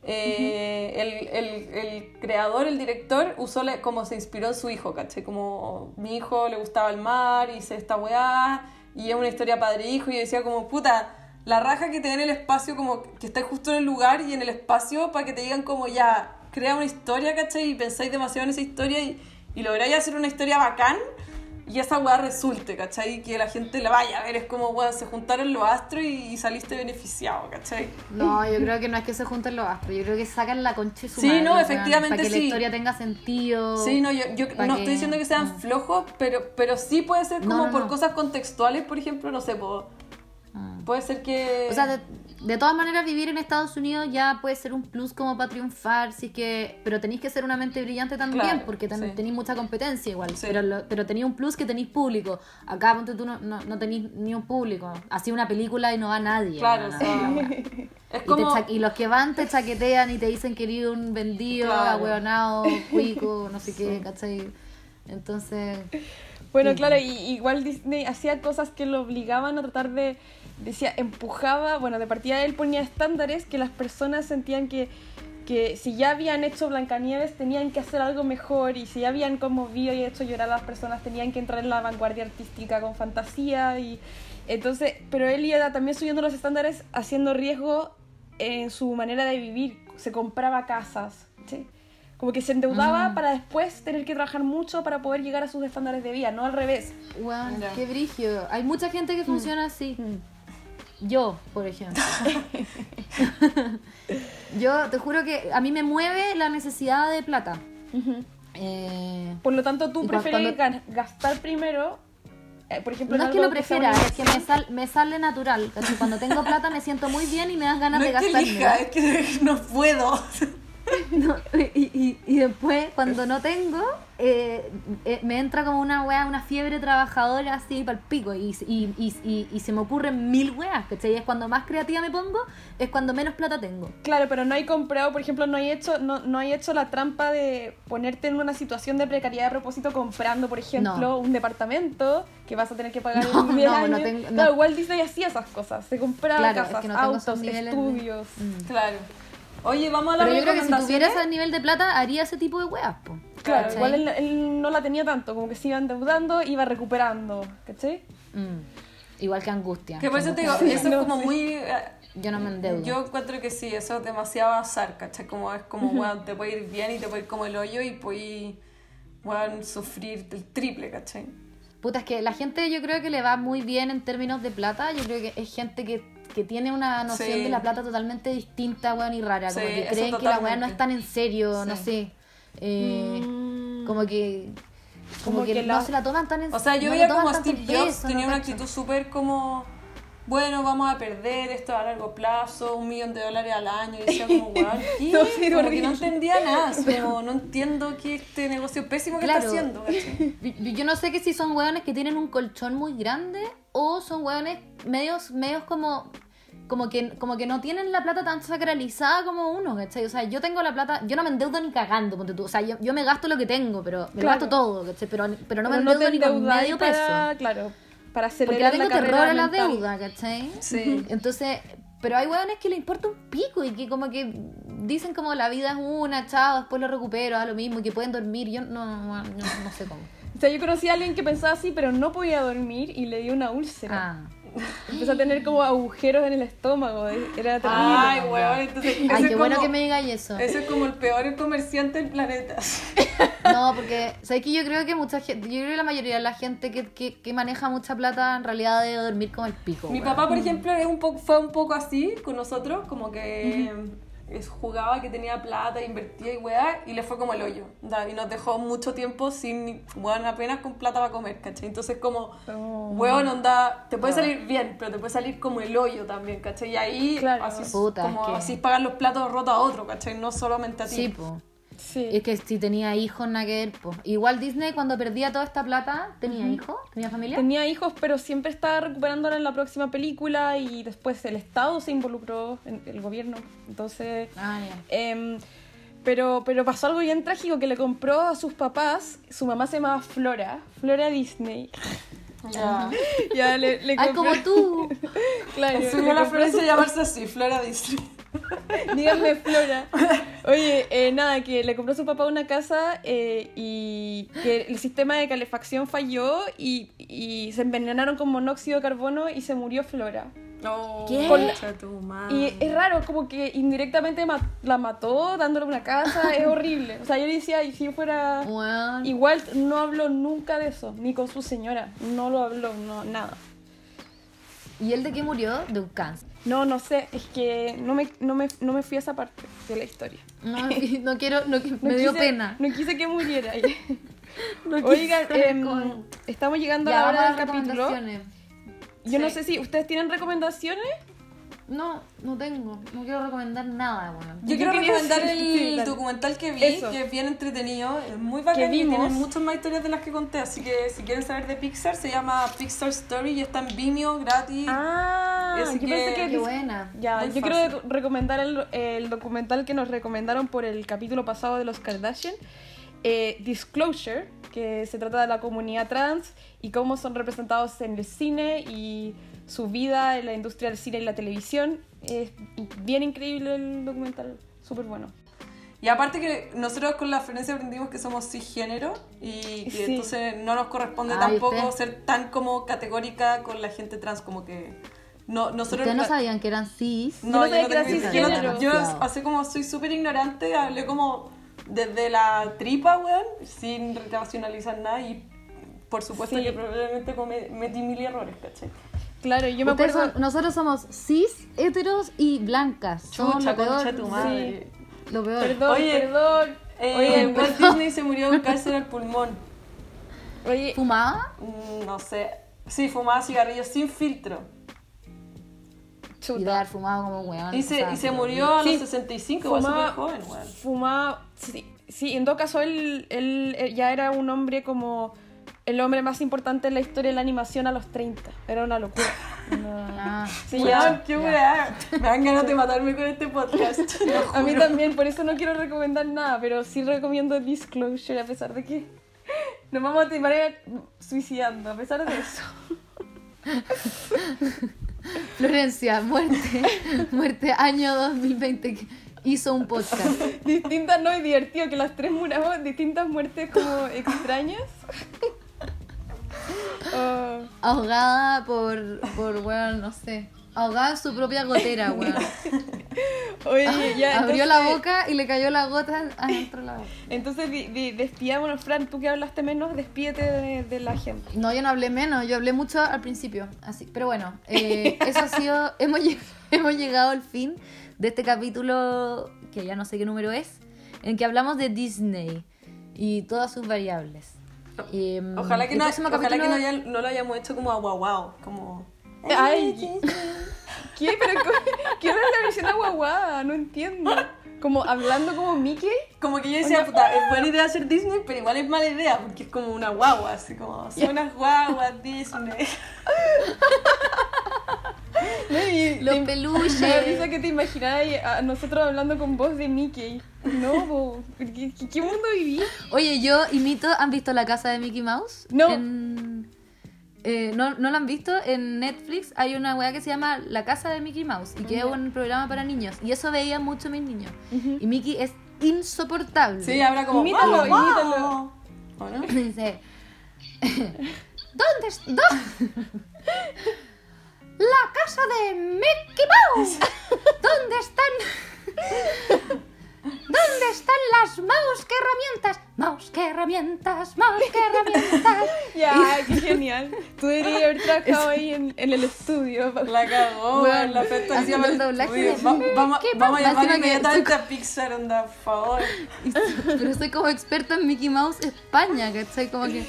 Eh, el, el, el creador, el director, usó la- como se inspiró en su hijo, ¿cachai? Como mi hijo le gustaba el mar, hice esta weá, y es una historia padre-hijo, y yo decía como, puta, la raja que te den el espacio, como que estés justo en el lugar y en el espacio para que te digan como ya, crea una historia, ¿cachai? Y pensáis demasiado en esa historia y, y lográis hacer una historia bacán y esa weá resulte, ¿cachai? Y que la gente la vaya a ver, es como, weá, se juntaron los astros y, y saliste beneficiado, ¿cachai? No, yo creo que no es que se junten los astros, yo creo que sacan la concha de su Sí, madre, no, efectivamente Para que sí. la historia tenga sentido. Sí, no, yo, yo no que- estoy diciendo que sean flojos, pero, pero sí puede ser como no, por cosas contextuales, por ejemplo, no sé, po- Mm. puede ser que... O sea, de todas maneras vivir en Estados Unidos ya puede ser un plus como para triunfar, sí que, pero tenéis que ser una mente brillante también, Claro, porque sí. tenéis mucha competencia igual, Sí. pero, lo- pero tenéis un plus que tenéis público. Acá ponte tú no, no, no tenéis ni un público, así una película y no va nadie. Claro, no, sí. es Y, como... y los que van te chaquetean y te dicen que eres un vendido, Claro. ahueonado, cuico, no sé qué, ¿cachai? Entonces, Bueno, claro, y igual Disney hacía cosas que lo obligaban a tratar de, decía, empujaba, bueno, de partida él ponía estándares que las personas sentían que, que si ya habían hecho Blancanieves tenían que hacer algo mejor y si ya habían conmovido y hecho llorar a las personas tenían que entrar en la vanguardia artística con fantasía y entonces, pero él iba también subiendo los estándares haciendo riesgo en su manera de vivir, se compraba casas, ¿sí? Como que se endeudaba Mm. para después tener que trabajar mucho para poder llegar a sus estándares de vida, no al revés. weón, Ya. qué brigio. Hay mucha gente que funciona así. Yo, por ejemplo. Yo te juro que a mí me mueve la necesidad de plata. Eh, Por lo tanto, tú prefieres cuando- gastar primero, eh, por ejemplo, no es que lo prefiera, una es que me, sal- me sale natural. Cuando tengo plata me siento muy bien y me dan ganas No de es que elija, es que no puedo. No, y, y- y después, cuando no tengo, eh, eh, me entra como una wea, una fiebre trabajadora así para el pico. Y, y, se me ocurren mil weas, ¿cachai? Es cuando más creativa me pongo, es cuando menos plata tengo. Claro, pero no hay comprado, por ejemplo, no hay hecho, no, no hay hecho la trampa de ponerte en una situación de precariedad a propósito comprando, por ejemplo, No. un departamento que vas a tener que pagar No, 10 no, no años. tengo- no. Claro, Walt Disney hacía esas cosas, se compraba Claro, es casas, que tengo autos, de- estudios. Mm. Claro. Oye, vamos a la Pero yo creo que si tuviera recomendaciones. ese nivel de plata, haría ese tipo de weas, po. Claro, ¿cachai? igual él, él no la tenía tanto, como que se iba endeudando, iba recuperando, ¿cachai? Mm. Igual que angustia. Que por eso te digo, Angustia. eso es como sí. muy... eh, Yo no me endeudo. Yo encuentro que sí, eso es demasiado azar, ¿cachai? Como es como, weón, te puede ir bien y te puede ir como el hoyo y puedes, weón, sufrir el triple, ¿cachai? Puta, es que la gente yo creo que le va muy bien en términos de plata. Yo creo que es gente que, que tiene una noción Sí. de la plata totalmente distinta, weón, y rara. Como Sí, que creen que la weá no es tan en serio, no sé. Eh, Mm. Como que... Como, Como que, que no se la toman tan en O sea, yo no veía como Steve Jobs tenía una actitud súper como, bueno, vamos a perder esto a largo plazo, un millón de dólares al año. Y decía como, weón, ¿qué? No, sí, como que horrible. no entendía nada, como, no entiendo qué este negocio pésimo que Claro. está haciendo, ¿cachai? Yo yo no sé que si son hueones que tienen un colchón muy grande o son hueones medios, medios como, como, que, como que no tienen la plata tan sacralizada como uno, ¿cachai? O sea, yo tengo la plata, yo no me endeudo ni cagando, ponte tú. O sea, yo, yo me gasto lo que tengo, pero me Claro. gasto todo, ¿cachai? Pero, pero no me Pero endeudo te ni con medio para, peso. Claro, para Porque acelerar le tengo la terror a la mental. deuda, ¿cachai? Sí. Entonces, pero hay hueones que le importa un pico y que como que dicen como la vida es una, chao, después lo recupero, da lo mismo, y que pueden dormir. Yo no, no, no, no sé cómo. O sea, yo conocí a alguien que pensaba así, pero no podía dormir y le dio una úlcera. Ah. Empezó a tener como agujeros en el estómago. eh, Era terrible. Ay, weón, entonces... Ay, qué bueno como- que me digáis eso. Ese es como el peor comerciante del planeta. No, porque, ¿sabes que Yo creo que mucha gente, yo creo que la mayoría de la gente que, que, que maneja mucha plata en realidad debe dormir como el pico. Mi weón. papá, por ejemplo, es un poco, fue un poco así con nosotros, como que jugaba que tenía plata, invertía y weá, y le fue como el hoyo. da, Y nos dejó mucho tiempo sin, ni- weón, apenas con plata para comer, ¿cachai? Entonces, como, Oh. weón, onda, te puede salir bien, pero te puede salir como el hoyo también, ¿cachai? Y ahí, Claro. así, Puta, como, es que- así pagar los platos rotos a otro, ¿cachai? No solamente a ti. Sí, po. Sí. Es que si tenía hijos, ver, po. Igual Disney cuando perdía toda esta plata, ¿tenía hijos? ¿Tenía familia? Tenía hijos, pero siempre estaba recuperándola en la próxima película y después el Estado se involucró, en el gobierno. Entonces, Ah, em, pero, pero pasó algo bien trágico que le compró a sus papás. Su mamá se llamaba Flora, Flora Disney. Ya. Ya le, le Ay, como tú. Claro, la compró Florencia llamarse así, Flora Disney. Díganme Flora. Oye, eh, nada, que le compró a su papá una casa eh, y que el sistema de calefacción falló y, y se envenenaron con monóxido de carbono y se murió Flora. Oh, ¿Qué? madre. Y es raro, como que indirectamente ma- la mató dándole una casa, es horrible. O sea, yo decía, y si yo fuera... Weón. Igual no habló nunca de eso, ni con su señora, no lo habló, no, nada. ¿Y él de qué murió? De un cáncer. No, no sé, es que no me, no me, no me fui a esa parte de la historia. No, no quiero, no, No me dio quise- pena. No quise que muriera. No Oigan, saber em, estamos llegando Ya, a la hora del capítulo. Yo no sé si ustedes tienen recomendaciones. No, no tengo. No quiero recomendar nada, weón. Yo Yo quiero recomendar el sí, documental que vi, Eso. que es bien entretenido, es muy bacán y tiene muchas más historias de las que conté, así que si quieren saber de Pixar, se llama Pixar Story y está en Vimeo gratis. Ah, Así yo que- pensé que Qué buena. Ya, yo fácil. quiero recomendar el, el documental que nos recomendaron por el capítulo pasado de los Kardashian, eh, Disclosure, que se trata de la comunidad trans y cómo son representados en el cine y su vida en la industria del cine y la televisión. Es bien increíble el documental, súper bueno. Y aparte que nosotros con la Florencia aprendimos que somos cisgénero y que Sí. entonces no nos corresponde Ay, tampoco usted- ser tan como categórica con la gente trans, como que no, nosotros... Ustedes no sabían que eran cis. Yo no sabía que era tengo idea. cisgénero. Yo, no- yo así como soy súper ignorante, hablé como desde la tripa, weón, sin racionalizar nada y por supuesto Sí. que probablemente come- metí mil errores, ¿cachai? Claro, yo me Ustedes acuerdo... son- nosotros somos cis, heteros y blancas. Somos Chucha, lo peor. concha tu madre. Lo peor. Perdón, Oye, perdón. Eh, Oye, Walt Disney se murió de un cáncer al pulmón. oye, ¿Fumaba? Mm, No sé. Sí, fumaba cigarrillos sin filtro. Y chuta. haber fumado como weón. Y se, o sea, y se murió a Sí. los 65, igual Fumaba- súper joven, weón. fumaba. Sí, sí, en todo caso, él, él, él ya era un hombre como el hombre más importante en la historia de la animación a los 30. Era una locura. Una- Ah, Sí, Weón, ya. qué weá. Me dan ganas de matarme con este podcast. A mí también, por eso no quiero recomendar nada, pero sí recomiendo Disclosure a pesar de que nos vamos a terminar suicidando, a pesar de eso. Florencia, muerte. muerte, año 2020. que Hizo un podcast. Distintas, no, y divertido que las tres muramos, distintas muertes como extrañas. Oh, Ahogada por, por weón, no sé. Ahogada en su propia gotera, weón. oye, ya. Abrió la boca y le cayó la gota adentro de la boca. Entonces, di- di- despidámonos, Fran, tú que hablaste menos, despídete de, de la gente. No, yo no hablé menos, yo hablé mucho al principio. Así, pero bueno, eh, eso ha sido. Hemos, hemos llegado al fin de este capítulo, que ya no sé qué número es, en que hablamos de Disney y todas sus variables. Eh, Ojalá que, no, ojalá que capítulo- no, haya- no lo hayamos hecho como a wow, wow, como... Ay, ¿Qué? Pero co- quiero la versión aguaguada, no entiendo. Como hablando como Mickey. Como que yo decía, puta, es buena idea hacer Disney, pero igual es mala idea, porque es como una guagua, así como, son unas guaguas Disney. No, y Los te- peluches. Me da risa que te imaginas a nosotros hablando con voz de Mickey. No, po, ¿qué, qué- mundo viví? Oye, yo imito, ¿han visto la casa de Mickey Mouse? No. En- eh, ¿no, ¿No la han visto? En Netflix hay una weá que se llama La casa de Mickey Mouse y que es un programa para niños. Y eso veían mucho mis niños. Y Mickey es insoportable. Sí, habrá como, Imítalo, "Guau, guau". imítalo. ¿O no? Dice, ¿dónde está? La casa de Mickey Mouse. ¿Dónde están? ¿Dónde están las mouse? ¿Qué herramientas? Mouse, ¿qué herramientas? Mouse, ¿qué herramientas? Ya, qué genial. Tú deberías haber trabajado ahí en, en el estudio. La cagó, Bueno, la haciendo el doblaje de Va- vamos, ¿Qué vamos a pasa? llamar inmediatamente a Pixar, onda, por favor. Pero soy como experta en Mickey Mouse España, ¿cachai? Como que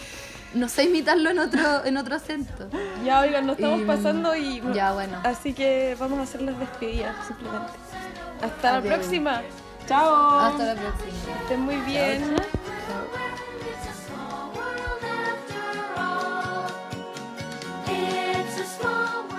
no sé imitarlo en otro, en otro acento. Ya, oigan, nos estamos pasando y. Ya, bueno. Así que vamos a hacer las despedidas, simplemente. Hasta la próxima. Chao. Hasta la próxima. Que estén muy bien. Chao, chao. It's a small